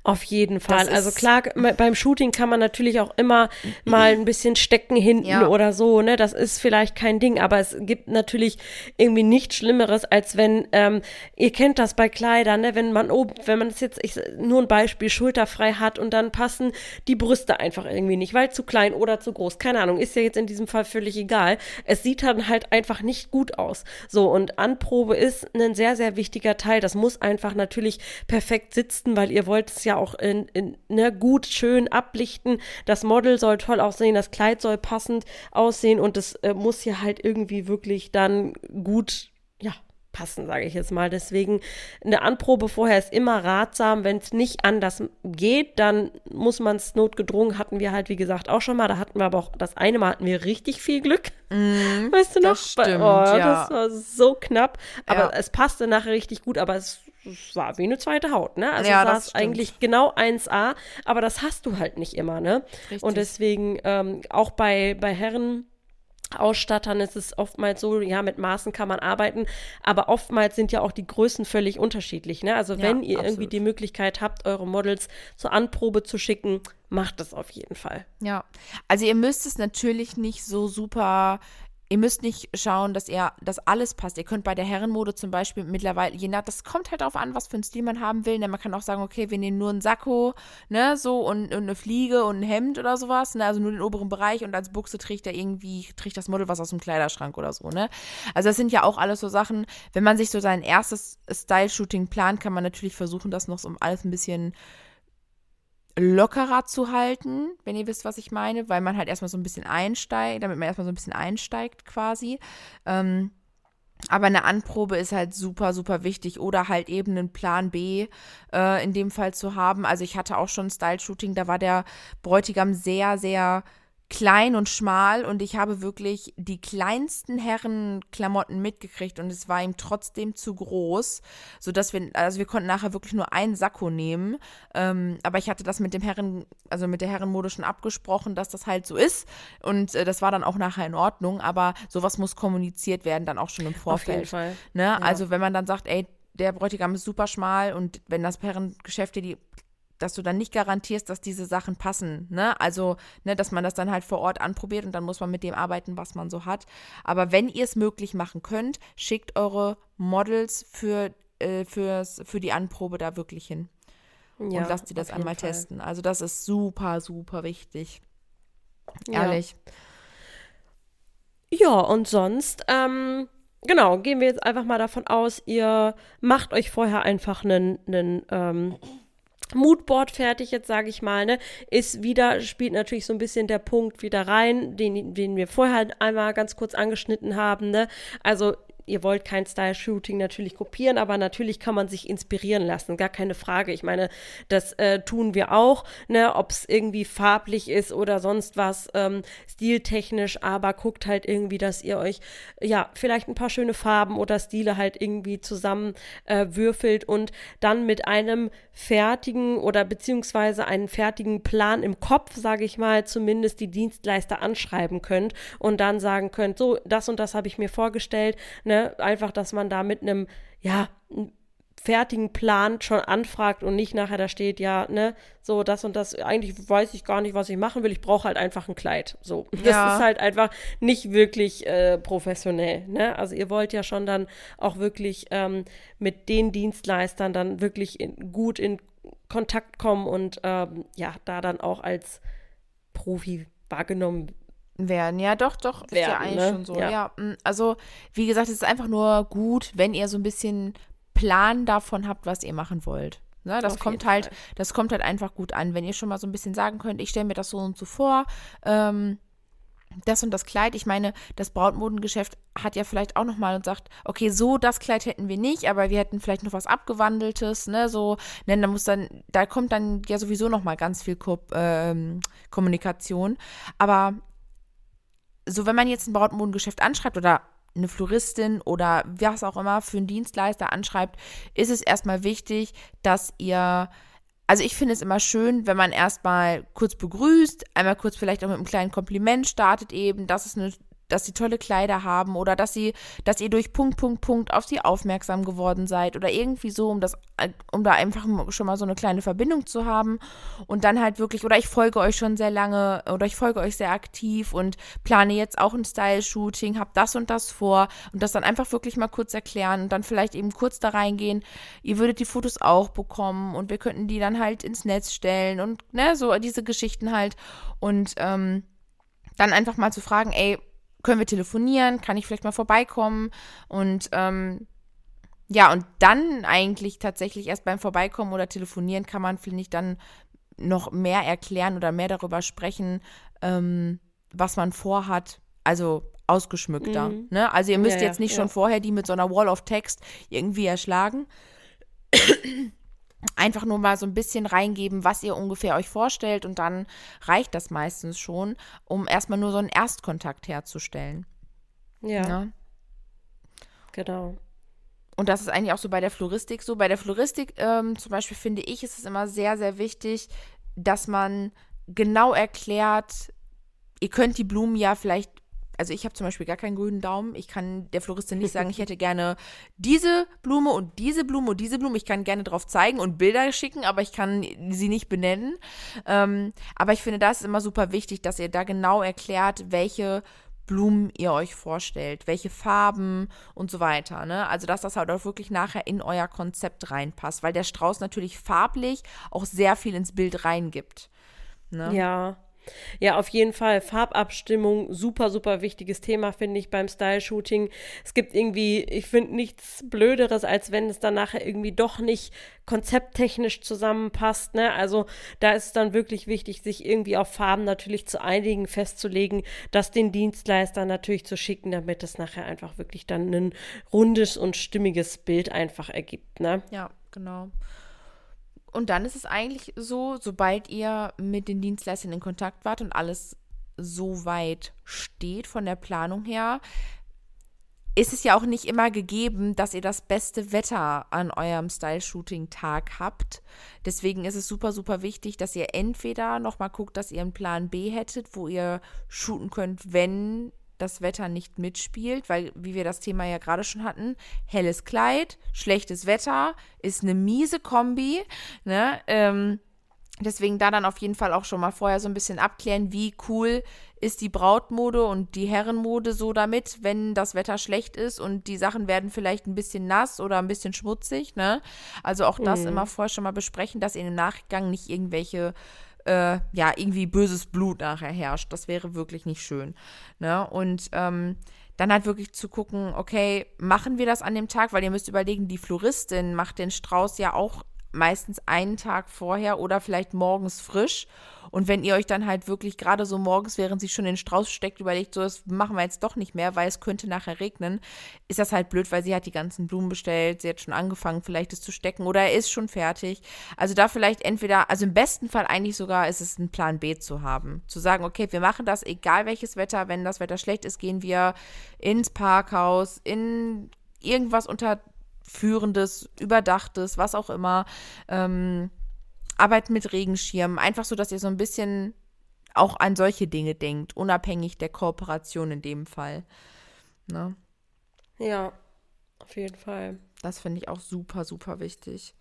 Auf jeden Fall. Also klar, beim Shooting kann man natürlich auch immer mal ein bisschen stecken hinten ja. oder so, ne? Das ist vielleicht kein Ding, aber es gibt natürlich irgendwie nichts Schlimmeres, als wenn, ähm, ihr kennt das bei Kleidern, ne? Wenn man oben, wenn man es jetzt, ich, nur ein Beispiel, schulterfrei hat und dann passen die Brüste einfach irgendwie nicht, weil zu klein oder zu groß. Keine Ahnung, ist ja jetzt in diesem Fall völlig egal. Es sieht dann halt einfach nicht gut aus. So, und Anprobe ist ein sehr, sehr wichtiger Teil. Das muss einfach natürlich perfekt sitzen, weil ihr wollt es ja auch in, in, ne, gut, schön ablichten. Das Model soll toll aussehen, das Kleid soll passend aussehen und es äh, muss hier halt irgendwie wirklich dann gut, ja, passen, sage ich jetzt mal. Deswegen eine Anprobe vorher ist immer ratsam. Wenn es nicht anders geht, dann muss man es notgedrungen. Hatten wir halt, wie gesagt, auch schon mal. Da hatten wir aber auch, das eine Mal hatten wir richtig viel Glück. Mm, weißt du noch? Das stimmt, oh, ja. Das war so knapp. Aber ja. es passte nachher richtig gut. Aber es es war wie eine zweite Haut, ne? Also ja, das war eigentlich genau 1A, aber das hast du halt nicht immer, ne? Richtig. Und deswegen ähm, auch bei, bei Herren. Ausstattern ist es oftmals so, ja, mit Maßen kann man arbeiten, aber oftmals sind ja auch die Größen völlig unterschiedlich. Ne? Also, wenn ja, ihr absolut. irgendwie die Möglichkeit habt, eure Models zur Anprobe zu schicken, macht das auf jeden Fall. Ja, also ihr müsst es natürlich nicht so super Ihr müsst nicht schauen, dass ihr, dass alles passt. Ihr könnt bei der Herrenmode zum Beispiel mittlerweile, je nach, das kommt halt darauf an, was für einen Stil man haben will. Ne? Man kann auch sagen, okay, wir nehmen nur einen Sakko, ne, so und, und eine Fliege und ein Hemd oder sowas, ne, also nur den oberen Bereich und als Buchse trägt er irgendwie, trägt das Model was aus dem Kleiderschrank oder so, ne. Also das sind ja auch alles so Sachen, wenn man sich so sein erstes Style-Shooting plant, kann man natürlich versuchen, das noch so alles ein bisschen lockerer zu halten, wenn ihr wisst, was ich meine, weil man halt erstmal so ein bisschen einsteigt, damit man erstmal so ein bisschen einsteigt quasi. Ähm, aber eine Anprobe ist halt super, super wichtig oder halt eben einen Plan B äh, in dem Fall zu haben. Also ich hatte auch schon Style-Shooting, da war der Bräutigam sehr, sehr klein und schmal und ich habe wirklich die kleinsten Herrenklamotten mitgekriegt und es war ihm trotzdem zu groß, sodass wir, also wir konnten nachher wirklich nur einen Sakko nehmen, ähm, aber ich hatte das mit dem Herren, also mit der Herrenmode schon abgesprochen, dass das halt so ist und äh, das war dann auch nachher in Ordnung, aber sowas muss kommuniziert werden dann auch schon im Vorfeld. Auf jeden Fall. Ne? Ja. Also wenn man dann sagt, ey, der Bräutigam ist super schmal und wenn das Herrengeschäft dir die dass du dann nicht garantierst, dass diese Sachen passen. Ne? Also, ne, dass man das dann halt vor Ort anprobiert und dann muss man mit dem arbeiten, was man so hat. Aber wenn ihr es möglich machen könnt, schickt eure Models für, äh, fürs, für die Anprobe da wirklich hin. Ja, und lasst sie das einmal Fall. testen. Also, das ist super, super wichtig. Ehrlich. Ja, ja und sonst, ähm, genau, gehen wir jetzt einfach mal davon aus, ihr macht euch vorher einfach einen, einen ähm, Moodboard fertig, jetzt sage ich mal, ne, ist wieder, spielt natürlich so ein bisschen der Punkt wieder rein, den, den wir vorher einmal ganz kurz angeschnitten haben, ne. Also ihr wollt kein Style-Shooting natürlich kopieren, aber natürlich kann man sich inspirieren lassen, gar keine Frage. Ich meine, das äh, tun wir auch, ne, ob es irgendwie farblich ist oder sonst was, ähm, stiltechnisch, aber guckt halt irgendwie, dass ihr euch, ja, vielleicht ein paar schöne Farben oder Stile halt irgendwie zusammen äh, und dann mit einem fertigen oder beziehungsweise einen fertigen Plan im Kopf, sage ich mal, zumindest die Dienstleister anschreiben könnt und dann sagen könnt, so, das und das habe ich mir vorgestellt, ne? Einfach, dass man da mit einem, ja, fertigen Plan schon anfragt und nicht nachher da steht, ja, ne, so das und das, eigentlich weiß ich gar nicht, was ich machen will, ich brauche halt einfach ein Kleid. So. [LAUGHS] Das ja. ist halt einfach nicht wirklich äh, professionell, ne? Also ihr wollt ja schon dann auch wirklich ähm, mit den Dienstleistern dann wirklich in, gut in Kontakt kommen und ähm, ja, da dann auch als Profi wahrgenommen werden. Ja, doch, doch, ist werden, ja eigentlich ne? schon so. Ja. ja. Mm, also, wie gesagt, es ist einfach nur gut, wenn ihr so ein bisschen Plan davon habt, was ihr machen wollt. Ne, das Auf kommt halt, Fall. das kommt halt einfach gut an, wenn ihr schon mal so ein bisschen sagen könnt, ich stelle mir das so und so vor, ähm, das und das Kleid. Ich meine, das Brautmodengeschäft hat ja vielleicht auch noch mal und sagt, okay, so das Kleid hätten wir nicht, aber wir hätten vielleicht noch was abgewandeltes, ne, so, ne, da muss dann, da kommt dann ja sowieso noch mal ganz viel Ko ähm, Kommunikation. Aber so wenn man jetzt ein Brautmodengeschäft anschreibt oder eine Floristin oder was auch immer für einen Dienstleister anschreibt, ist es erstmal wichtig, dass ihr also ich finde es immer schön, wenn man erstmal kurz begrüßt, einmal kurz vielleicht auch mit einem kleinen Kompliment startet eben, dass es eine dass sie tolle Kleider haben oder dass sie, dass ihr durch Punkt, Punkt, Punkt auf sie aufmerksam geworden seid oder irgendwie so, um das, um da einfach schon mal so eine kleine Verbindung zu haben und dann halt wirklich, oder ich folge euch schon sehr lange oder ich folge euch sehr aktiv und plane jetzt auch ein Style-Shooting, hab das und das vor und das dann einfach wirklich mal kurz erklären und dann vielleicht eben kurz da reingehen. Ihr würdet die Fotos auch bekommen und wir könnten die dann halt ins Netz stellen und ne, so diese Geschichten halt und ähm, dann einfach mal zu fragen, ey, können wir telefonieren? Kann ich vielleicht mal vorbeikommen? Und ähm, ja, und dann eigentlich tatsächlich erst beim Vorbeikommen oder telefonieren kann man, finde ich, dann noch mehr erklären oder mehr darüber sprechen, ähm, was man vorhat. Also ausgeschmückter. Mhm. Ne? Also ihr müsst ja, jetzt nicht ja. schon vorher die mit so einer Wall of Text irgendwie erschlagen einfach nur mal so ein bisschen reingeben, was ihr ungefähr euch vorstellt und dann reicht das meistens schon, um erstmal nur so einen Erstkontakt herzustellen. Ja. ja. Ne? Genau. Und das ist eigentlich auch so bei der Floristik so. Bei der Floristik ähm, zum Beispiel finde ich, ist es immer sehr, sehr wichtig, dass man genau erklärt, ihr könnt die Blumen ja vielleicht also ich habe zum Beispiel gar keinen grünen Daumen. Ich kann der Floristin nicht sagen, ich hätte gerne diese Blume und diese Blume und diese Blume. Ich kann gerne drauf zeigen und Bilder schicken, aber ich kann sie nicht benennen. Ähm, aber ich finde, das ist immer super wichtig, dass ihr da genau erklärt, welche Blumen ihr euch vorstellt, welche Farben und so weiter. Ne? Also, dass das halt auch wirklich nachher in euer Konzept reinpasst, weil der Strauß natürlich farblich auch sehr viel ins Bild reingibt. Ne? Ja, ja, auf jeden Fall. Farbabstimmung, super, super wichtiges Thema, finde ich, beim Style-Shooting. Es gibt irgendwie, ich finde nichts Blöderes, als wenn es dann nachher irgendwie doch nicht konzepttechnisch zusammenpasst. Ne? Also da ist es dann wirklich wichtig, sich irgendwie auf Farben natürlich zu einigen, festzulegen, das den Dienstleister natürlich zu schicken, damit es nachher einfach wirklich dann ein rundes und stimmiges Bild einfach ergibt. Ne? Ja, genau. Und dann ist es eigentlich so, sobald ihr mit den Dienstleistern in Kontakt wart und alles so weit steht von der Planung her, ist es ja auch nicht immer gegeben, dass ihr das beste Wetter an eurem Style-Shooting-Tag habt. Deswegen ist es super, super wichtig, dass ihr entweder nochmal guckt, dass ihr einen Plan B hättet, wo ihr shooten könnt, wenn das Wetter nicht mitspielt, weil, wie wir das Thema ja gerade schon hatten, helles Kleid, schlechtes Wetter ist eine miese Kombi. Ne? Ähm, deswegen da dann auf jeden Fall auch schon mal vorher so ein bisschen abklären, wie cool ist die Brautmode und die Herrenmode so damit, wenn das Wetter schlecht ist und die Sachen werden vielleicht ein bisschen nass oder ein bisschen schmutzig. Ne? Also auch das mhm. immer vorher schon mal besprechen, dass ihr im Nachgang nicht irgendwelche äh, ja, irgendwie böses Blut nachher herrscht. Das wäre wirklich nicht schön. Ne? Und ähm, dann halt wirklich zu gucken, okay, machen wir das an dem Tag, weil ihr müsst überlegen, die Floristin macht den Strauß ja auch meistens einen Tag vorher oder vielleicht morgens frisch. Und wenn ihr euch dann halt wirklich gerade so morgens, während sie schon den Strauß steckt, überlegt, so, das machen wir jetzt doch nicht mehr, weil es könnte nachher regnen, ist das halt blöd, weil sie hat die ganzen Blumen bestellt, sie hat schon angefangen, vielleicht es zu stecken oder er ist schon fertig. Also da vielleicht entweder, also im besten Fall eigentlich sogar ist es ein Plan B zu haben. Zu sagen, okay, wir machen das, egal welches Wetter, wenn das Wetter schlecht ist, gehen wir ins Parkhaus, in irgendwas unter führendes, überdachtes, was auch immer. Ähm, Arbeit mit Regenschirmen, einfach so, dass ihr so ein bisschen auch an solche Dinge denkt, unabhängig der Kooperation in dem Fall. Ne? Ja, auf jeden Fall. Das finde ich auch super, super wichtig.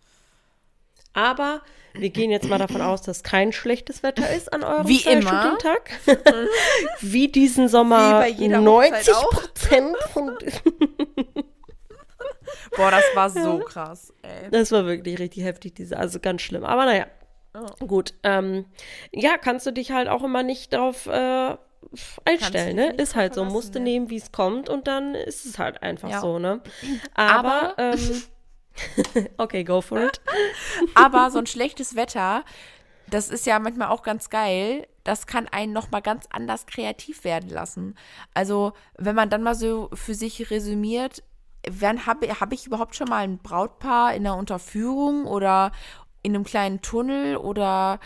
Aber wir gehen jetzt mal davon aus, dass kein schlechtes Wetter ist an eurem Wie immer. Tag. [LAUGHS] Wie diesen Sommer Wie 90 Prozent von [LAUGHS] Boah, das war so krass, ey. Das war wirklich richtig heftig, diese, also ganz schlimm. Aber naja, oh. gut. Ähm, ja, kannst du dich halt auch immer nicht darauf äh, einstellen, ne? Ist halt so, musst du ne? nehmen, wie es kommt und dann ist es halt einfach ja. so, ne? [CLEARS THROAT] Aber, Aber ähm, [LAUGHS] okay, go for it. [LAUGHS] Aber so ein schlechtes Wetter, das ist ja manchmal auch ganz geil. Das kann einen nochmal ganz anders kreativ werden lassen. Also, wenn man dann mal so für sich resümiert, habe hab ich überhaupt schon mal ein Brautpaar in einer Unterführung oder in einem kleinen Tunnel oder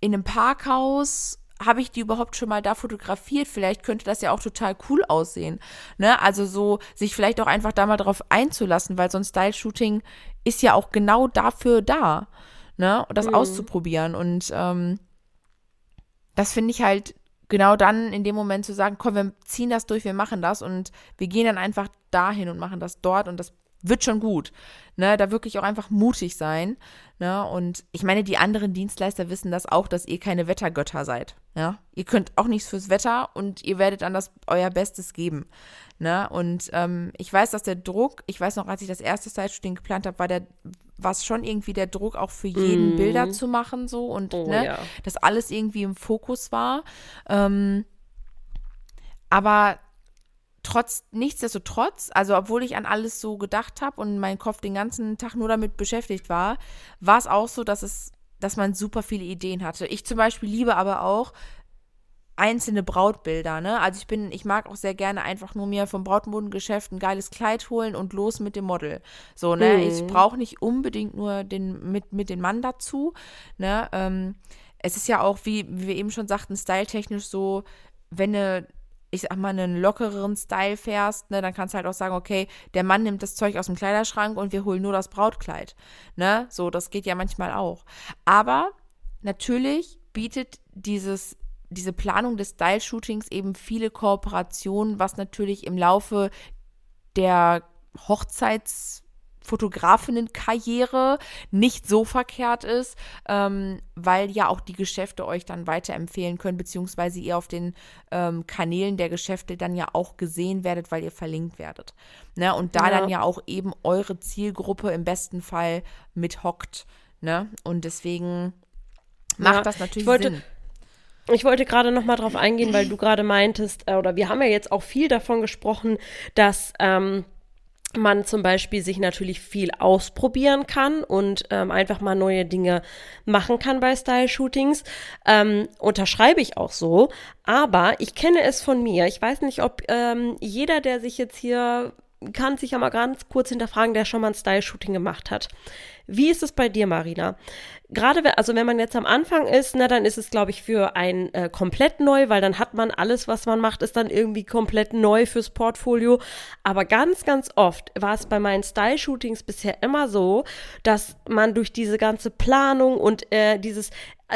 in einem Parkhaus? Habe ich die überhaupt schon mal da fotografiert? Vielleicht könnte das ja auch total cool aussehen. Ne? Also so sich vielleicht auch einfach da mal drauf einzulassen, weil so ein Style-Shooting ist ja auch genau dafür da, ne? Das mhm. auszuprobieren. Und ähm, das finde ich halt genau dann in dem Moment zu sagen, komm, wir ziehen das durch, wir machen das und wir gehen dann einfach dahin und machen das dort und das wird schon gut. Ne, da wirklich auch einfach mutig sein. Ne? Und ich meine, die anderen Dienstleister wissen das auch, dass ihr keine Wettergötter seid. Ja? Ihr könnt auch nichts fürs Wetter und ihr werdet dann das euer Bestes geben. Ne? Und ähm, ich weiß, dass der Druck, ich weiß noch, als ich das erste Side-Shooting geplant habe, war der war es schon irgendwie der Druck, auch für jeden mm. Bilder zu machen, so und oh, ne, ja. dass alles irgendwie im Fokus war. Ähm, aber trotz, nichtsdestotrotz, also obwohl ich an alles so gedacht habe und mein Kopf den ganzen Tag nur damit beschäftigt war, war es auch so, dass es, dass man super viele Ideen hatte. Ich zum Beispiel liebe aber auch einzelne Brautbilder, ne? Also ich bin, ich mag auch sehr gerne einfach nur mir vom Brautmodengeschäft ein geiles Kleid holen und los mit dem Model. So, ne? Mhm. Ich brauche nicht unbedingt nur den, mit, mit dem Mann dazu, ne? Ähm, es ist ja auch, wie, wie wir eben schon sagten, styletechnisch so, wenn eine ich sag mal, einen lockereren Style fährst, ne, dann kannst du halt auch sagen, okay, der Mann nimmt das Zeug aus dem Kleiderschrank und wir holen nur das Brautkleid. Ne? So, das geht ja manchmal auch. Aber natürlich bietet dieses diese Planung des Style-Shootings eben viele Kooperationen, was natürlich im Laufe der Hochzeits- Fotografinnenkarriere nicht so verkehrt ist, ähm, weil ja auch die Geschäfte euch dann weiterempfehlen können, beziehungsweise ihr auf den ähm, Kanälen der Geschäfte dann ja auch gesehen werdet, weil ihr verlinkt werdet. Ne? Und da ja. dann ja auch eben eure Zielgruppe im besten Fall mithockt. Ne? Und deswegen macht ja, das natürlich Sinn. Ich wollte gerade noch mal drauf eingehen, weil du gerade meintest, äh, oder wir haben ja jetzt auch viel davon gesprochen, dass ähm, man zum Beispiel sich natürlich viel ausprobieren kann und ähm, einfach mal neue Dinge machen kann bei Style-Shootings. Ähm, unterschreibe ich auch so. Aber ich kenne es von mir. Ich weiß nicht, ob ähm, jeder, der sich jetzt hier kann sich ja mal ganz kurz hinterfragen, der schon mal ein Style-Shooting gemacht hat. Wie ist es bei dir, Marina? Gerade, also wenn man jetzt am Anfang ist, na, dann ist es, glaube ich, für ein äh, komplett neu, weil dann hat man alles, was man macht, ist dann irgendwie komplett neu fürs Portfolio. Aber ganz, ganz oft war es bei meinen Style-Shootings bisher immer so, dass man durch diese ganze Planung und äh, dieses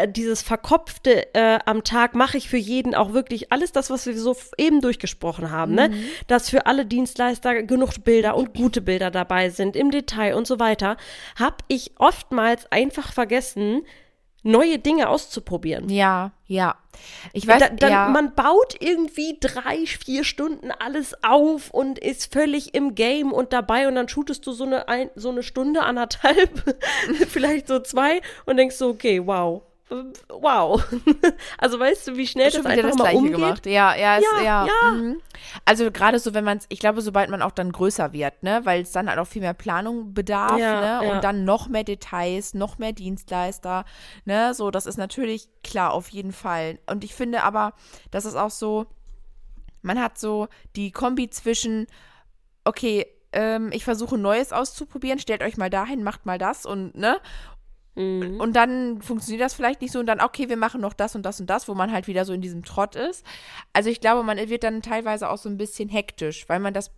dieses Verkopfte äh, am Tag mache ich für jeden auch wirklich alles das, was wir so eben durchgesprochen haben, ne? mhm. ne? Dass für alle Dienstleister genug Bilder und gute Bilder dabei sind im Detail und so weiter, habe ich oftmals einfach vergessen, neue Dinge auszuprobieren. Ja, ja. Ich weiß, da, dann, ja. man baut irgendwie drei, vier Stunden alles auf und ist völlig im Game und dabei und dann shootest du so eine, ein, so eine Stunde, anderthalb, [LAUGHS] vielleicht so zwei und denkst so, okay, wow, wow. [LAUGHS] also weißt du, wie schnell das einfach das mal umgeht? Gemacht. Ja, ja, ist, ja. ja. ja. Mhm. Also gerade so, wenn man es, ich glaube, sobald man auch dann größer wird, ne, weil es dann halt auch viel mehr Planung bedarf, ja, ne, und dann noch mehr Details, noch mehr Dienstleister, ne, so, das ist natürlich klar, auf jeden Fall. Und ich finde aber, das ist auch so, man hat so die Kombi zwischen, okay, ähm, ich versuche Neues auszuprobieren, stellt euch mal dahin, macht mal das und, ne, Mhm. Und dann funktioniert das vielleicht nicht so und dann, okay, wir machen noch das und das und das, wo man halt wieder so in diesem Trott ist. Also ich glaube, man wird dann teilweise auch so ein bisschen hektisch, weil man das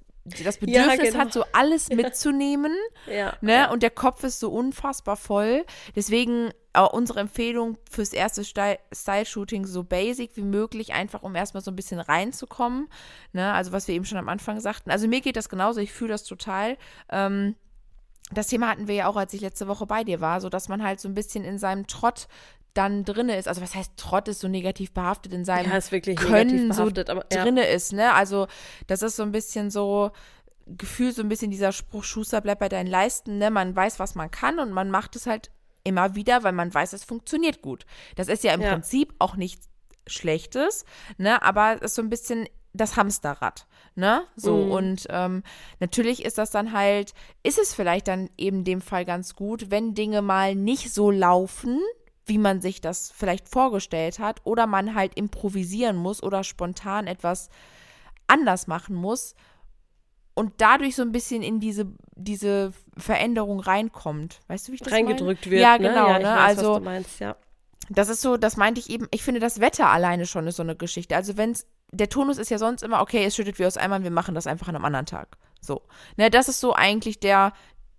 das Bedürfnis ja, genau. hat, so alles mitzunehmen. [LAUGHS] ja, ne? Ja. Und der Kopf ist so unfassbar voll. Deswegen auch unsere Empfehlung fürs erste Style-Shooting so basic wie möglich, einfach um erstmal so ein bisschen reinzukommen. Ne? Also, was wir eben schon am Anfang sagten. Also, mir geht das genauso, ich fühle das total. Ähm, das Thema hatten wir ja auch, als ich letzte Woche bei dir war, so dass man halt so ein bisschen in seinem Trott dann drinne ist. Also was heißt Trott ist so negativ behaftet in seinem ja, ist wirklich Können behaftet, so aber, ja. drinne ist, ne? Also das ist so ein bisschen so Gefühl, so ein bisschen dieser Spruch Schuster bleibt bei deinen Leisten, ne? Man weiß, was man kann und man macht es halt immer wieder, weil man weiß, es funktioniert gut. Das ist ja im ja. Prinzip auch nichts Schlechtes, ne? Aber es ist so ein bisschen das Hamsterrad, ne? So, mhm. und ähm, natürlich ist das dann halt, ist es vielleicht dann eben dem Fall ganz gut, wenn Dinge mal nicht so laufen, wie man sich das vielleicht vorgestellt hat, oder man halt improvisieren muss oder spontan etwas anders machen muss und dadurch so ein bisschen in diese, diese Veränderung reinkommt. Weißt du, wie ich das Reingedrückt meine? wird. Ja, genau. Ne? Ja, ne? Weiß, also, meinst, ja. Das ist so, das meinte ich eben, ich finde das Wetter alleine schon ist so eine Geschichte. Also wenn es der Tonus ist ja sonst immer, okay, es schüttet wie aus Eimern, wir machen das einfach an einem anderen Tag. So. Ne, das ist so eigentlich der,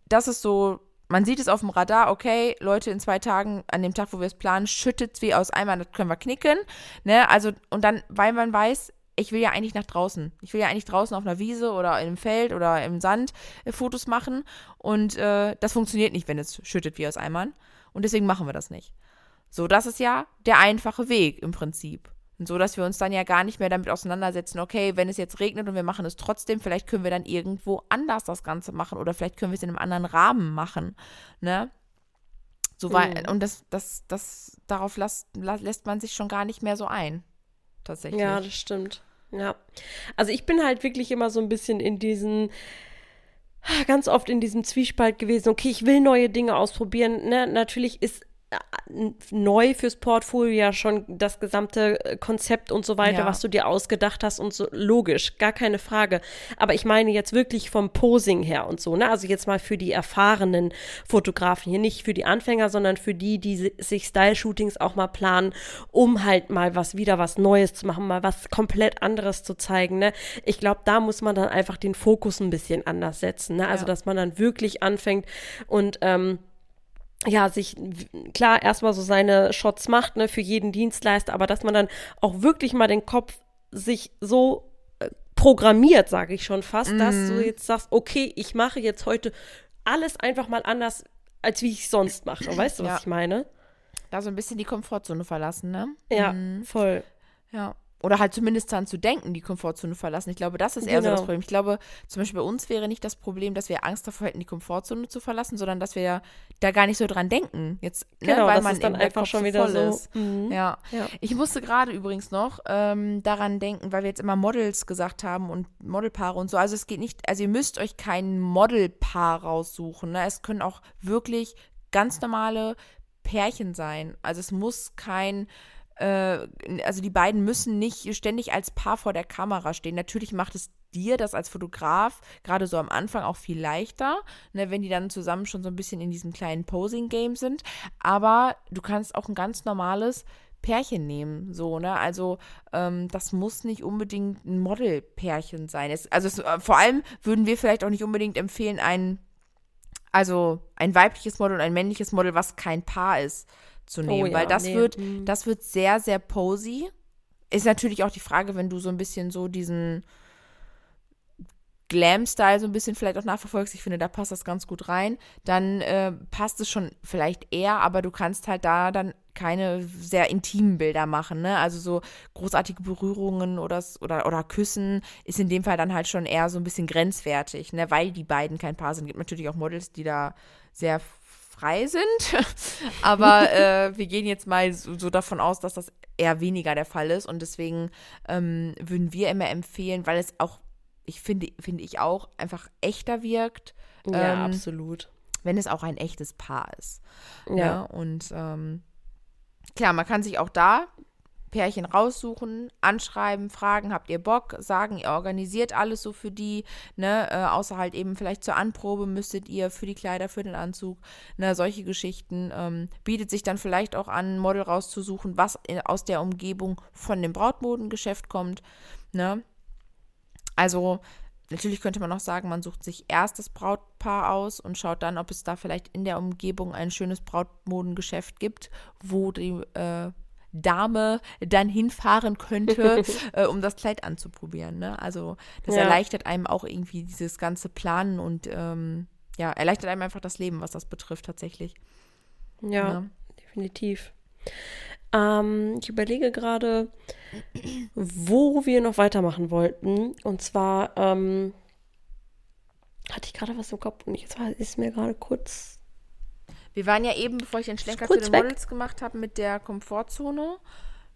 das ist so man sieht es auf dem Radar, okay, Leute, in zwei Tagen, an dem Tag, wo wir es planen, schüttet es wie aus Eimern, das können wir knicken. Ne? Also, und dann, weil man weiß, ich will ja eigentlich nach draußen. Ich will ja eigentlich draußen auf einer Wiese oder im Feld oder im Sand äh, Fotos machen. Und äh, das funktioniert nicht, wenn es schüttet wie aus Eimern. Und deswegen machen wir das nicht. So, das ist ja der einfache Weg im Prinzip. Und so, dass wir uns dann ja gar nicht mehr damit auseinandersetzen, okay, wenn es jetzt regnet und wir machen es trotzdem, vielleicht können wir dann irgendwo anders das Ganze machen oder vielleicht können wir es in einem anderen Rahmen machen. Ne? So mhm. weil, und das, das, das, darauf las, lässt man sich schon gar nicht mehr so ein. Tatsächlich. Ja, das stimmt. Ja. Also ich bin halt wirklich immer so ein bisschen in diesen ganz oft in diesem Zwiespalt gewesen, okay, ich will neue Dinge ausprobieren. Ne? Natürlich ist neu fürs Portfolio ja schon das gesamte äh, Konzept und so weiter, ja. was du dir ausgedacht hast und so logisch, gar keine Frage. Aber ich meine jetzt wirklich vom Posing her und so, ne? Also jetzt mal für die erfahrenen Fotografen hier, nicht für die Anfänger, sondern für die, die sich Style-Shootings auch mal planen, um halt mal was wieder was Neues zu machen, mal was komplett anderes zu zeigen, ne? Ich glaube, da muss man dann einfach den Fokus ein bisschen anders setzen, ne? Also, ja. dass man dann wirklich anfängt und ähm, ja, sich klar erstmal so seine Shots macht, ne, für jeden Dienstleister, aber dass man dann auch wirklich mal den Kopf sich so äh, programmiert, sage ich schon fast, mm. dass du mhm. jetzt sagst, okay, ich mache jetzt heute alles einfach mal anders, als wie ich sonst mache. [CLEARS THROAT] Weißt du, was ja. ich meine? Da so ein bisschen die Komfortzone verlassen, ne? Ja, mm. voll. Ja. Oder halt zumindest daran zu denken, die Komfortzone verlassen. Ich glaube, das ist eher genau. so das genau. Problem. Ich glaube, zum Beispiel bei uns wäre nicht das Problem, dass wir Angst davor hätten, die Komfortzone zu verlassen, sondern dass wir ja da gar nicht so dran denken. Jetzt, ne, genau, ne, weil man dann einfach schon wieder voll so. Ist. Mhm. Ja. ja. Ich musste gerade übrigens noch ähm, daran denken, weil wir jetzt immer Models gesagt haben und Modelpaare und so. Also es geht nicht, also ihr müsst euch kein Modelpaar raussuchen. Ne? Es können auch wirklich ganz normale Pärchen sein. Also es muss kein äh, also die beiden müssen nicht ständig als Paar vor der Kamera stehen. Natürlich macht es dir das als Fotograf gerade so am Anfang auch viel leichter, ne, wenn die dann zusammen schon so ein bisschen in diesem kleinen Posing-Game sind. Aber du kannst auch ein ganz normales Pärchen nehmen, so, ne? Also, ähm, das muss nicht unbedingt ein Model-Pärchen sein. Es, also, es, äh, vor allem würden wir vielleicht auch nicht unbedingt empfehlen, ein, also ein weibliches Model und ein männliches Model, was kein Paar ist zu nehmen, oh, ja, weil das nee. wird, mhm. das wird sehr, sehr posy. Ist natürlich auch die Frage, wenn du so ein bisschen so diesen Glam-Style so ein bisschen vielleicht auch nachverfolgst, ich finde, da passt das ganz gut rein, dann äh, passt es schon vielleicht eher, aber du kannst halt da dann keine sehr intimen Bilder machen, ne? Also so großartige Berührungen oder, oder, oder Küssen ist in dem Fall dann halt schon eher so ein bisschen grenzwertig, ne? Weil die beiden kein Paar sind. Es Gibt natürlich auch Models, die da sehr frei sind. [LAUGHS] Aber äh, wir gehen jetzt mal so, so, davon aus, dass das eher weniger der Fall ist. Und deswegen ähm, würden wir immer empfehlen, weil es auch, ich finde, finde ich auch, einfach echter wirkt. Ja, ähm, absolut. Wenn es auch ein echtes Paar ist. Ja. ja und ähm, klar, man kann sich auch da Pärchen raussuchen, anschreiben, fragen, habt ihr Bock, sagen, ihr organisiert alles so für die, ne, äh, außer halt eben vielleicht zur Anprobe müsstet ihr für die Kleider, für den Anzug, ne, solche Geschichten. Ähm, bietet sich dann vielleicht auch an, ein Model rauszusuchen, was in, aus der Umgebung von dem Brautmodengeschäft kommt, ne. Also, Natürlich könnte man auch sagen, man sucht sich erst das Brautpaar aus und schaut dann, ob es da vielleicht in der Umgebung ein schönes Brautmodengeschäft gibt, wo die äh, Dame dann hinfahren könnte, [LAUGHS] äh, um das Kleid anzuprobieren. Ne? Also das ja. erleichtert einem auch irgendwie dieses ganze Planen und ähm, ja, erleichtert einem einfach das Leben, was das betrifft tatsächlich. Ja, ja. definitiv. Ähm, ich überlege gerade, wo wir noch weitermachen wollten. Und zwar ähm, hatte ich gerade was im Kopf und jetzt ist mir gerade kurz wir waren ja eben, bevor ich den Schlenker zu den weg. Models gemacht habe, mit der Komfortzone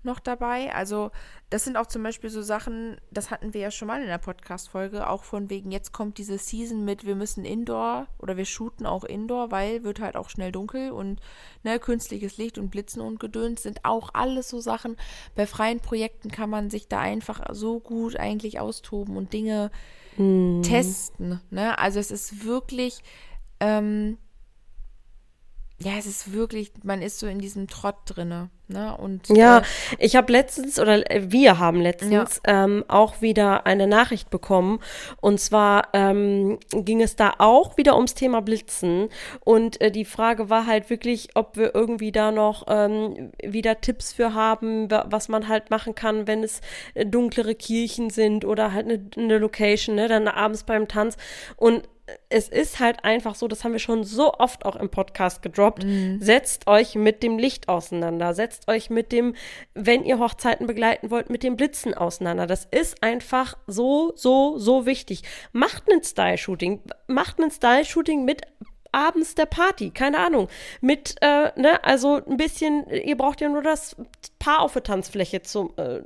noch dabei. Also das sind auch zum Beispiel so Sachen, das hatten wir ja schon mal in der Podcast-Folge, auch von wegen, jetzt kommt diese Season mit, wir müssen Indoor oder wir shooten auch Indoor, weil wird halt auch schnell dunkel und ne, künstliches Licht und Blitzen und Gedöns sind auch alles so Sachen. Bei freien Projekten kann man sich da einfach so gut eigentlich austoben und Dinge hm. testen. Ne? Also es ist wirklich... Ähm, ja, es ist wirklich, man ist so in diesem Trott drinne. Ne? Und, ja, äh, ich habe letztens oder äh, wir haben letztens ja. ähm, auch wieder eine Nachricht bekommen. Und zwar ähm, ging es da auch wieder ums Thema Blitzen. Und äh, die Frage war halt wirklich, ob wir irgendwie da noch ähm, wieder Tipps für haben, was man halt machen kann, wenn es äh, dunklere Kirchen sind oder halt eine, eine Location, ne? dann abends beim Tanz. Und es ist halt einfach so, das haben wir schon so oft auch im Podcast gedroppt. Mhm. Setzt euch mit dem Licht auseinander. Setzt euch mit dem, wenn ihr Hochzeiten begleiten wollt, mit dem Blitzen auseinander. Das ist einfach so, so, so wichtig. Macht ein Style-Shooting. Macht ein Style-Shooting mit abends der Party, keine Ahnung. Mit, äh, ne, also ein bisschen, ihr braucht ja nur das Paar auf der Tanzfläche zu, äh,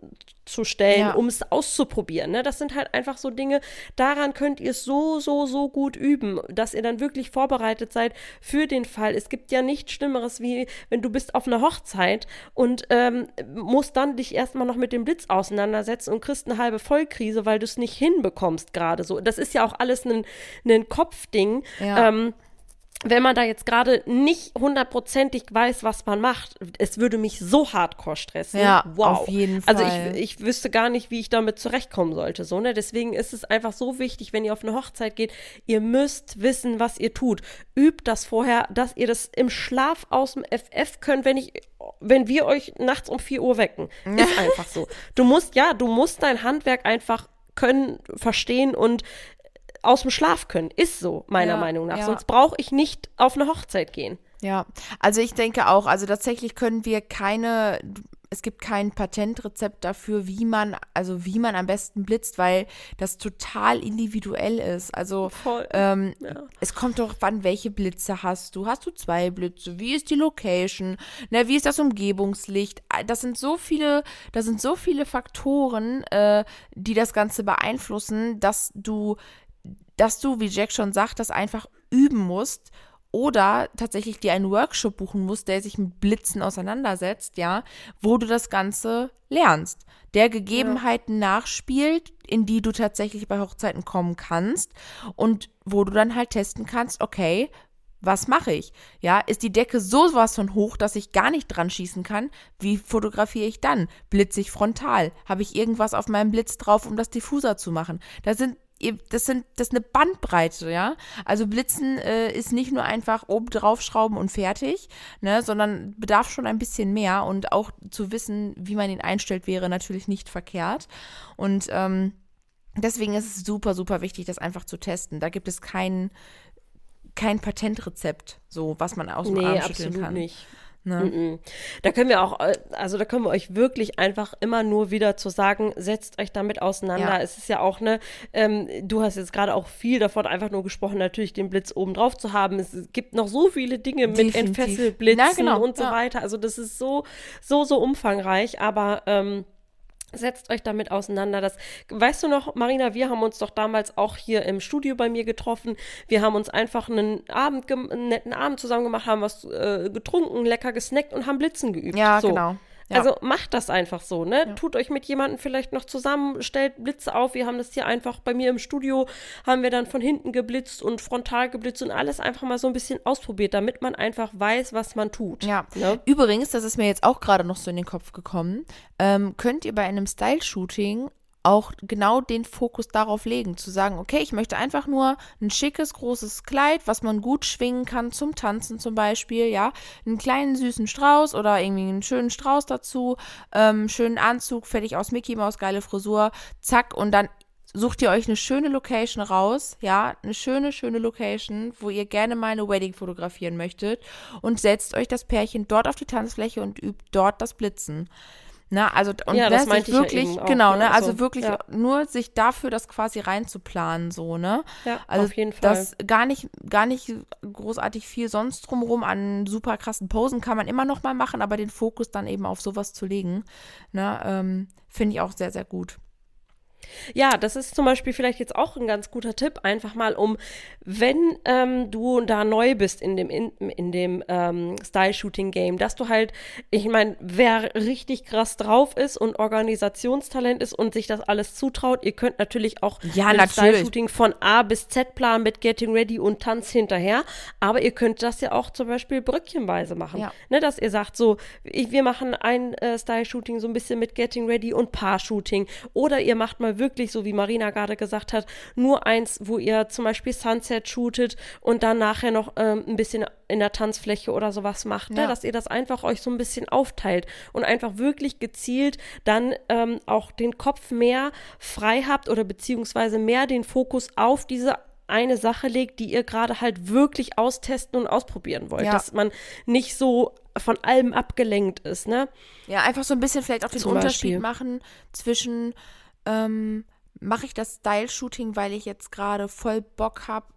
zu stellen, ja. um es auszuprobieren. Ne? Das sind halt einfach so Dinge, daran könnt ihr es so, so, so gut üben, dass ihr dann wirklich vorbereitet seid für den Fall. Es gibt ja nichts Schlimmeres, wie wenn du bist auf einer Hochzeit und ähm, musst dann dich erstmal noch mit dem Blitz auseinandersetzen und kriegst eine halbe Vollkrise, weil du es nicht hinbekommst gerade so. Das ist ja auch alles ein, ein Kopfding. Ja. Ähm, wenn man da jetzt gerade nicht hundertprozentig weiß, was man macht, es würde mich so hardcore stressen. Ja, wow. auf jeden Fall. Also ich, ich wüsste gar nicht, wie ich damit zurechtkommen sollte. So, ne? Deswegen ist es einfach so wichtig, wenn ihr auf eine Hochzeit geht, ihr müsst wissen, was ihr tut. Übt das vorher, dass ihr das im Schlaf aus dem FF könnt, wenn ich, wenn wir euch nachts um 4 Uhr wecken. [LAUGHS] Ist einfach so. Du musst, ja, du musst dein Handwerk einfach können, verstehen und aus dem Schlaf können. Ist so, meiner ja, Meinung nach. Ja. Sonst brauche ich nicht auf eine Hochzeit gehen. Ja, also ich denke auch, also tatsächlich können wir keine, es gibt kein Patentrezept dafür, wie man, also wie man am besten blitzt, weil das total individuell ist. Also ähm, ja. es kommt doch an, welche Blitze hast du? Hast du zwei Blitze? Wie ist die Location? Na, wie ist das Umgebungslicht? Das sind so viele, das sind so viele Faktoren, äh, die das Ganze beeinflussen, dass du dass du, wie Jack schon sagt, das einfach üben musst oder tatsächlich dir einen Workshop buchen musst, der sich mit Blitzen auseinandersetzt, ja, wo du das Ganze lernst, der Gegebenheiten ja. nachspielt, in die du tatsächlich bei Hochzeiten kommen kannst und wo du dann halt testen kannst, okay, was mache ich? Ja, ist die Decke so was von hoch, dass ich gar nicht dran schießen kann? Wie fotografiere ich dann? Blitze ich frontal? Habe ich irgendwas auf meinem Blitz drauf, um das diffuser zu machen? Da sind das sind das ist eine Bandbreite, ja. Also Blitzen äh, ist nicht nur einfach oben draufschrauben und fertig, ne, sondern bedarf schon ein bisschen mehr und auch zu wissen, wie man ihn einstellt, wäre natürlich nicht verkehrt. Und ähm, deswegen ist es super, super wichtig, das einfach zu testen. Da gibt es kein, kein Patentrezept, so was man aus dem nee, Arm schütteln kann. Nicht. Ne? Da können wir auch, äh, also da können wir euch wirklich einfach immer nur wieder zu sagen, setzt euch damit auseinander. Ja. Es ist ja auch eine, ähm, du hast jetzt gerade auch viel davon einfach nur gesprochen, natürlich den Blitz oben drauf zu haben. Es gibt noch so viele Dinge Definitiv. mit Entfesselblitzen genau. und so ja. weiter. Also das ist so, so, so umfangreich, aber ähm, Setzt euch damit auseinander. Das, weißt du noch, Marina, wir haben uns doch damals auch hier im Studio bei mir getroffen. Wir haben uns einfach einen Abend, einen netten Abend zusammen gemacht, haben was äh, getrunken, lecker gesnackt und haben Blitzen geübt. Ja, so. genau. Ja. Also macht das einfach so, ne? Ja. Tut euch mit jemandem vielleicht noch zusammen, stellt Blitze auf. Wir haben das hier einfach bei mir im Studio, haben wir dann von hinten geblitzt und frontal geblitzt und alles einfach mal so ein bisschen ausprobiert, damit man einfach weiß, was man tut. Ja. Ne? Übrigens, das ist mir jetzt auch gerade noch so in den Kopf gekommen, ähm, könnt ihr bei einem Style-Shooting auch genau den Fokus darauf legen, zu sagen, okay, ich möchte einfach nur ein schickes, großes Kleid, was man gut schwingen kann zum Tanzen zum Beispiel, ja, einen kleinen süßen Strauß oder irgendwie einen schönen Strauß dazu, ähm, schönen Anzug, fertig aus Mickey Maus, geile Frisur, zack, und dann sucht ihr euch eine schöne Location raus, ja, eine schöne, schöne Location, wo ihr gerne mal eine Wedding fotografieren möchtet und setzt euch das Pärchen dort auf die Tanzfläche und übt dort das Blitzen. Ne, also und ja, das meinte wirklich, ja auch, genau, ne, also, also wirklich ja. nur sich dafür das quasi reinzuplanen, so, ne? Ja, also auf jeden Fall. Das gar nicht, gar nicht großartig viel sonst drumherum an super krassen Posen kann man immer noch mal machen, aber den Fokus dann eben auf sowas zu legen, ne, ähm, finde ich auch sehr, sehr gut. Ja, das ist zum Beispiel vielleicht jetzt auch ein ganz guter Tipp, einfach mal um, wenn ähm, du da neu bist in dem, in, in dem ähm, Style-Shooting-Game, dass du halt, ich meine, wer richtig krass drauf ist und Organisationstalent ist und sich das alles zutraut, ihr könnt natürlich auch Ja. Style-Shooting von A bis Z planen mit Getting Ready und Tanz hinterher, aber ihr könnt das ja auch zum Beispiel brückchenweise machen, Ja. ne, dass ihr sagt so, ich, wir machen ein äh, Style-Shooting so ein bisschen mit Getting Ready und Paar-Shooting oder ihr macht mal wirklich, so wie Marina gerade gesagt hat, nur eins, wo ihr zum Beispiel Sunset shootet und dann nachher noch ähm, ein bisschen in der Tanzfläche oder sowas macht, ne? Ja. dass ihr das einfach euch so ein bisschen aufteilt und einfach wirklich gezielt dann ähm, auch den Kopf mehr frei habt oder beziehungsweise mehr den Fokus auf diese eine Sache legt, die ihr gerade halt wirklich austesten und ausprobieren wollt. Ja. Dass man nicht so von allem abgelenkt ist, ne? Ja, einfach so ein bisschen vielleicht auch den Zum Unterschied Beispiel. machen zwischen, ähm, mache ich das Style-Shooting, weil ich jetzt gerade voll Bock habe,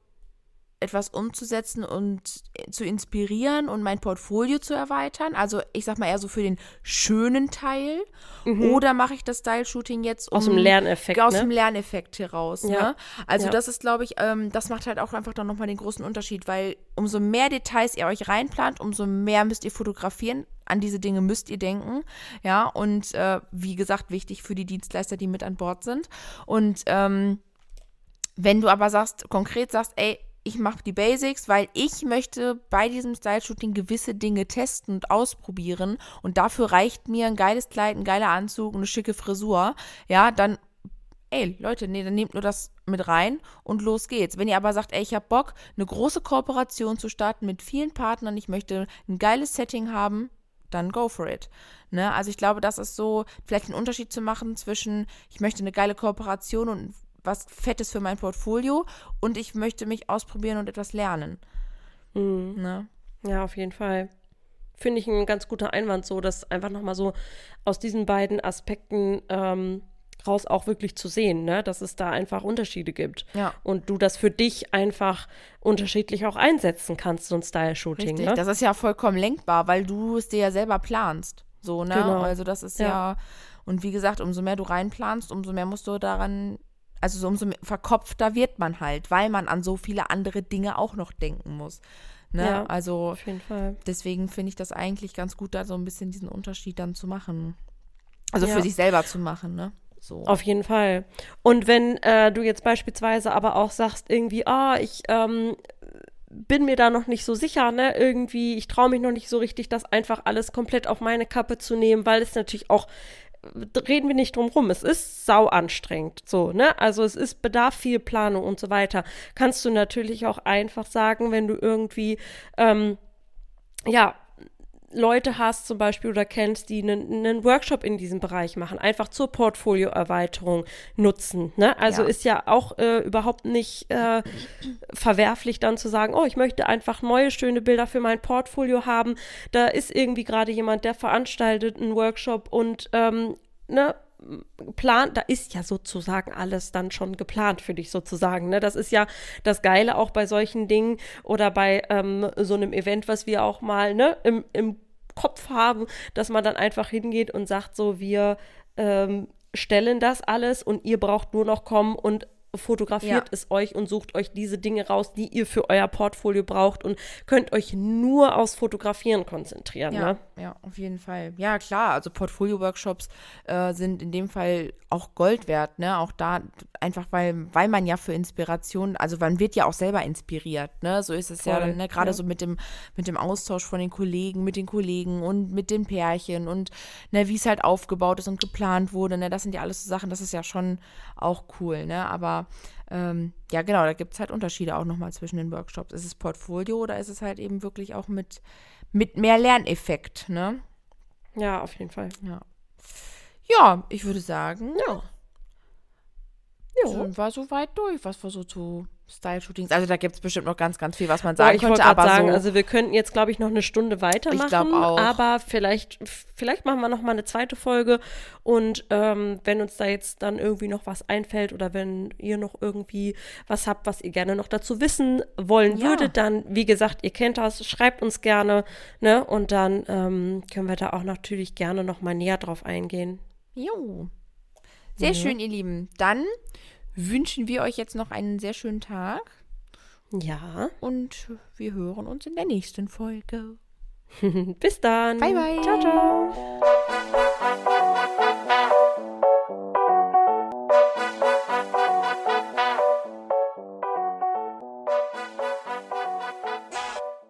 etwas umzusetzen und äh, zu inspirieren und mein Portfolio zu erweitern. Also ich sag mal eher so für den schönen Teil. Oder mache ich das Style-Shooting jetzt um, Mhm. Aus dem Lerneffekt, aus ne? dem Lerneffekt heraus. Ja. Ne? Also Ja. das ist, glaube ich, ähm, das macht halt auch einfach dann nochmal den großen Unterschied, weil umso mehr Details ihr euch reinplant, umso mehr müsst ihr fotografieren. An diese Dinge müsst ihr denken. Ja, und äh, wie gesagt, wichtig für die Dienstleister, die mit an Bord sind. Und ähm, wenn du aber sagst, konkret sagst, ey, ich mache die Basics, weil ich möchte bei diesem Style-Shooting gewisse Dinge testen und ausprobieren und dafür reicht mir ein geiles Kleid, ein geiler Anzug, eine schicke Frisur, ja, dann, ey, Leute, nee, dann nehmt nur das mit rein und los geht's. Wenn ihr aber sagt, ey, ich habe Bock, eine große Kooperation zu starten mit vielen Partnern, ich möchte ein geiles Setting haben, dann go for it. Ne? Also ich glaube, das ist so, vielleicht einen Unterschied zu machen zwischen, ich möchte eine geile Kooperation und was Fettes für mein Portfolio und ich möchte mich ausprobieren und etwas lernen. Mhm. Ne? Ja, auf jeden Fall. Finde ich ein ganz guter Einwand, so dass einfach nochmal so aus diesen beiden Aspekten ähm, raus auch wirklich zu sehen, ne? dass es da einfach Unterschiede gibt. Ja. Und du das für dich einfach unterschiedlich auch einsetzen kannst, so ein Style-Shooting. Richtig, Ne? das ist ja vollkommen lenkbar, weil du es dir ja selber planst. So, ne? Genau. Also das ist ja. Ja. und wie gesagt, umso mehr du reinplanst, umso mehr musst du daran, also so umso verkopfter wird man halt, weil man an so viele andere Dinge auch noch denken muss. Ne? Ja. Also auf jeden Fall. deswegen finde ich das eigentlich ganz gut, da so ein bisschen diesen Unterschied dann zu machen. Also Ja. für sich selber zu machen, ne? So. Auf jeden Fall. Und wenn äh, du jetzt beispielsweise aber auch sagst, irgendwie, ah, ich ähm, bin mir da noch nicht so sicher, ne? Irgendwie, ich traue mich noch nicht so richtig, das einfach alles komplett auf meine Kappe zu nehmen, weil es natürlich auch, reden wir nicht drum rum, es ist sau anstrengend, so, ne? Also es ist bedarf viel Planung und so weiter. Kannst du natürlich auch einfach sagen, wenn du irgendwie, ähm, ja, Leute hast zum Beispiel oder kennst, die einen, einen Workshop in diesem Bereich machen, einfach zur Portfolioerweiterung nutzen. Ne? Also Ja. ist ja auch äh, überhaupt nicht äh, verwerflich dann zu sagen, oh, ich möchte einfach neue schöne Bilder für mein Portfolio haben. Da ist irgendwie gerade jemand, der veranstaltet einen Workshop und ähm, ne, plant, da ist ja sozusagen alles dann schon geplant für dich sozusagen. Ne? Das ist ja das Geile auch bei solchen Dingen oder bei ähm, so einem Event, was wir auch mal ne, im, im Kopf haben, dass man dann einfach hingeht und sagt so, wir ähm, stellen das alles und ihr braucht nur noch kommen und fotografiert Ja. es euch und sucht euch diese Dinge raus, die ihr für euer Portfolio braucht und könnt euch nur aufs Fotografieren konzentrieren. Ja, Ne? ja, auf jeden Fall. Ja, klar, also Portfolio-Workshops äh, sind in dem Fall auch Gold wert, ne? Auch da einfach, weil, weil man ja für Inspiration, also man wird ja auch selber inspiriert, ne? So ist es ja Voll, dann, ne? Gerade ja. so mit dem, mit dem Austausch von den Kollegen, mit den Kollegen und mit den Pärchen und ne, wie es halt aufgebaut ist und geplant wurde, ne? Das sind ja alles so Sachen, das ist ja schon auch cool, ne? Aber ähm, ja, genau, da gibt es halt Unterschiede auch nochmal zwischen den Workshops. Ist es Portfolio oder ist es halt eben wirklich auch mit, mit mehr Lerneffekt, ne? Ja, auf jeden Fall. Ja. Ja, ich würde sagen, Ja. sind wir soweit durch, was wir so zu Style-Shootings. Also da gibt es bestimmt noch ganz, ganz viel, was man sagen ich wollte könnte, aber sagen, so. also wir könnten jetzt, glaube ich, noch eine Stunde weitermachen. Ich glaub auch. Aber vielleicht, vielleicht machen wir noch mal eine zweite Folge. Und ähm, wenn uns da jetzt dann irgendwie noch was einfällt oder wenn ihr noch irgendwie was habt, was ihr gerne noch dazu wissen wollen Ja. würdet, dann, wie gesagt, ihr kennt das, schreibt uns gerne. Ne? Und dann ähm, können wir da auch natürlich gerne noch mal näher drauf eingehen. Jo. Sehr Ja. schön, ihr Lieben. Dann wünschen wir euch jetzt noch einen sehr schönen Tag Ja. und wir hören uns in der nächsten Folge. [LAUGHS] Bis dann. Bye, bye. Ciao, ciao.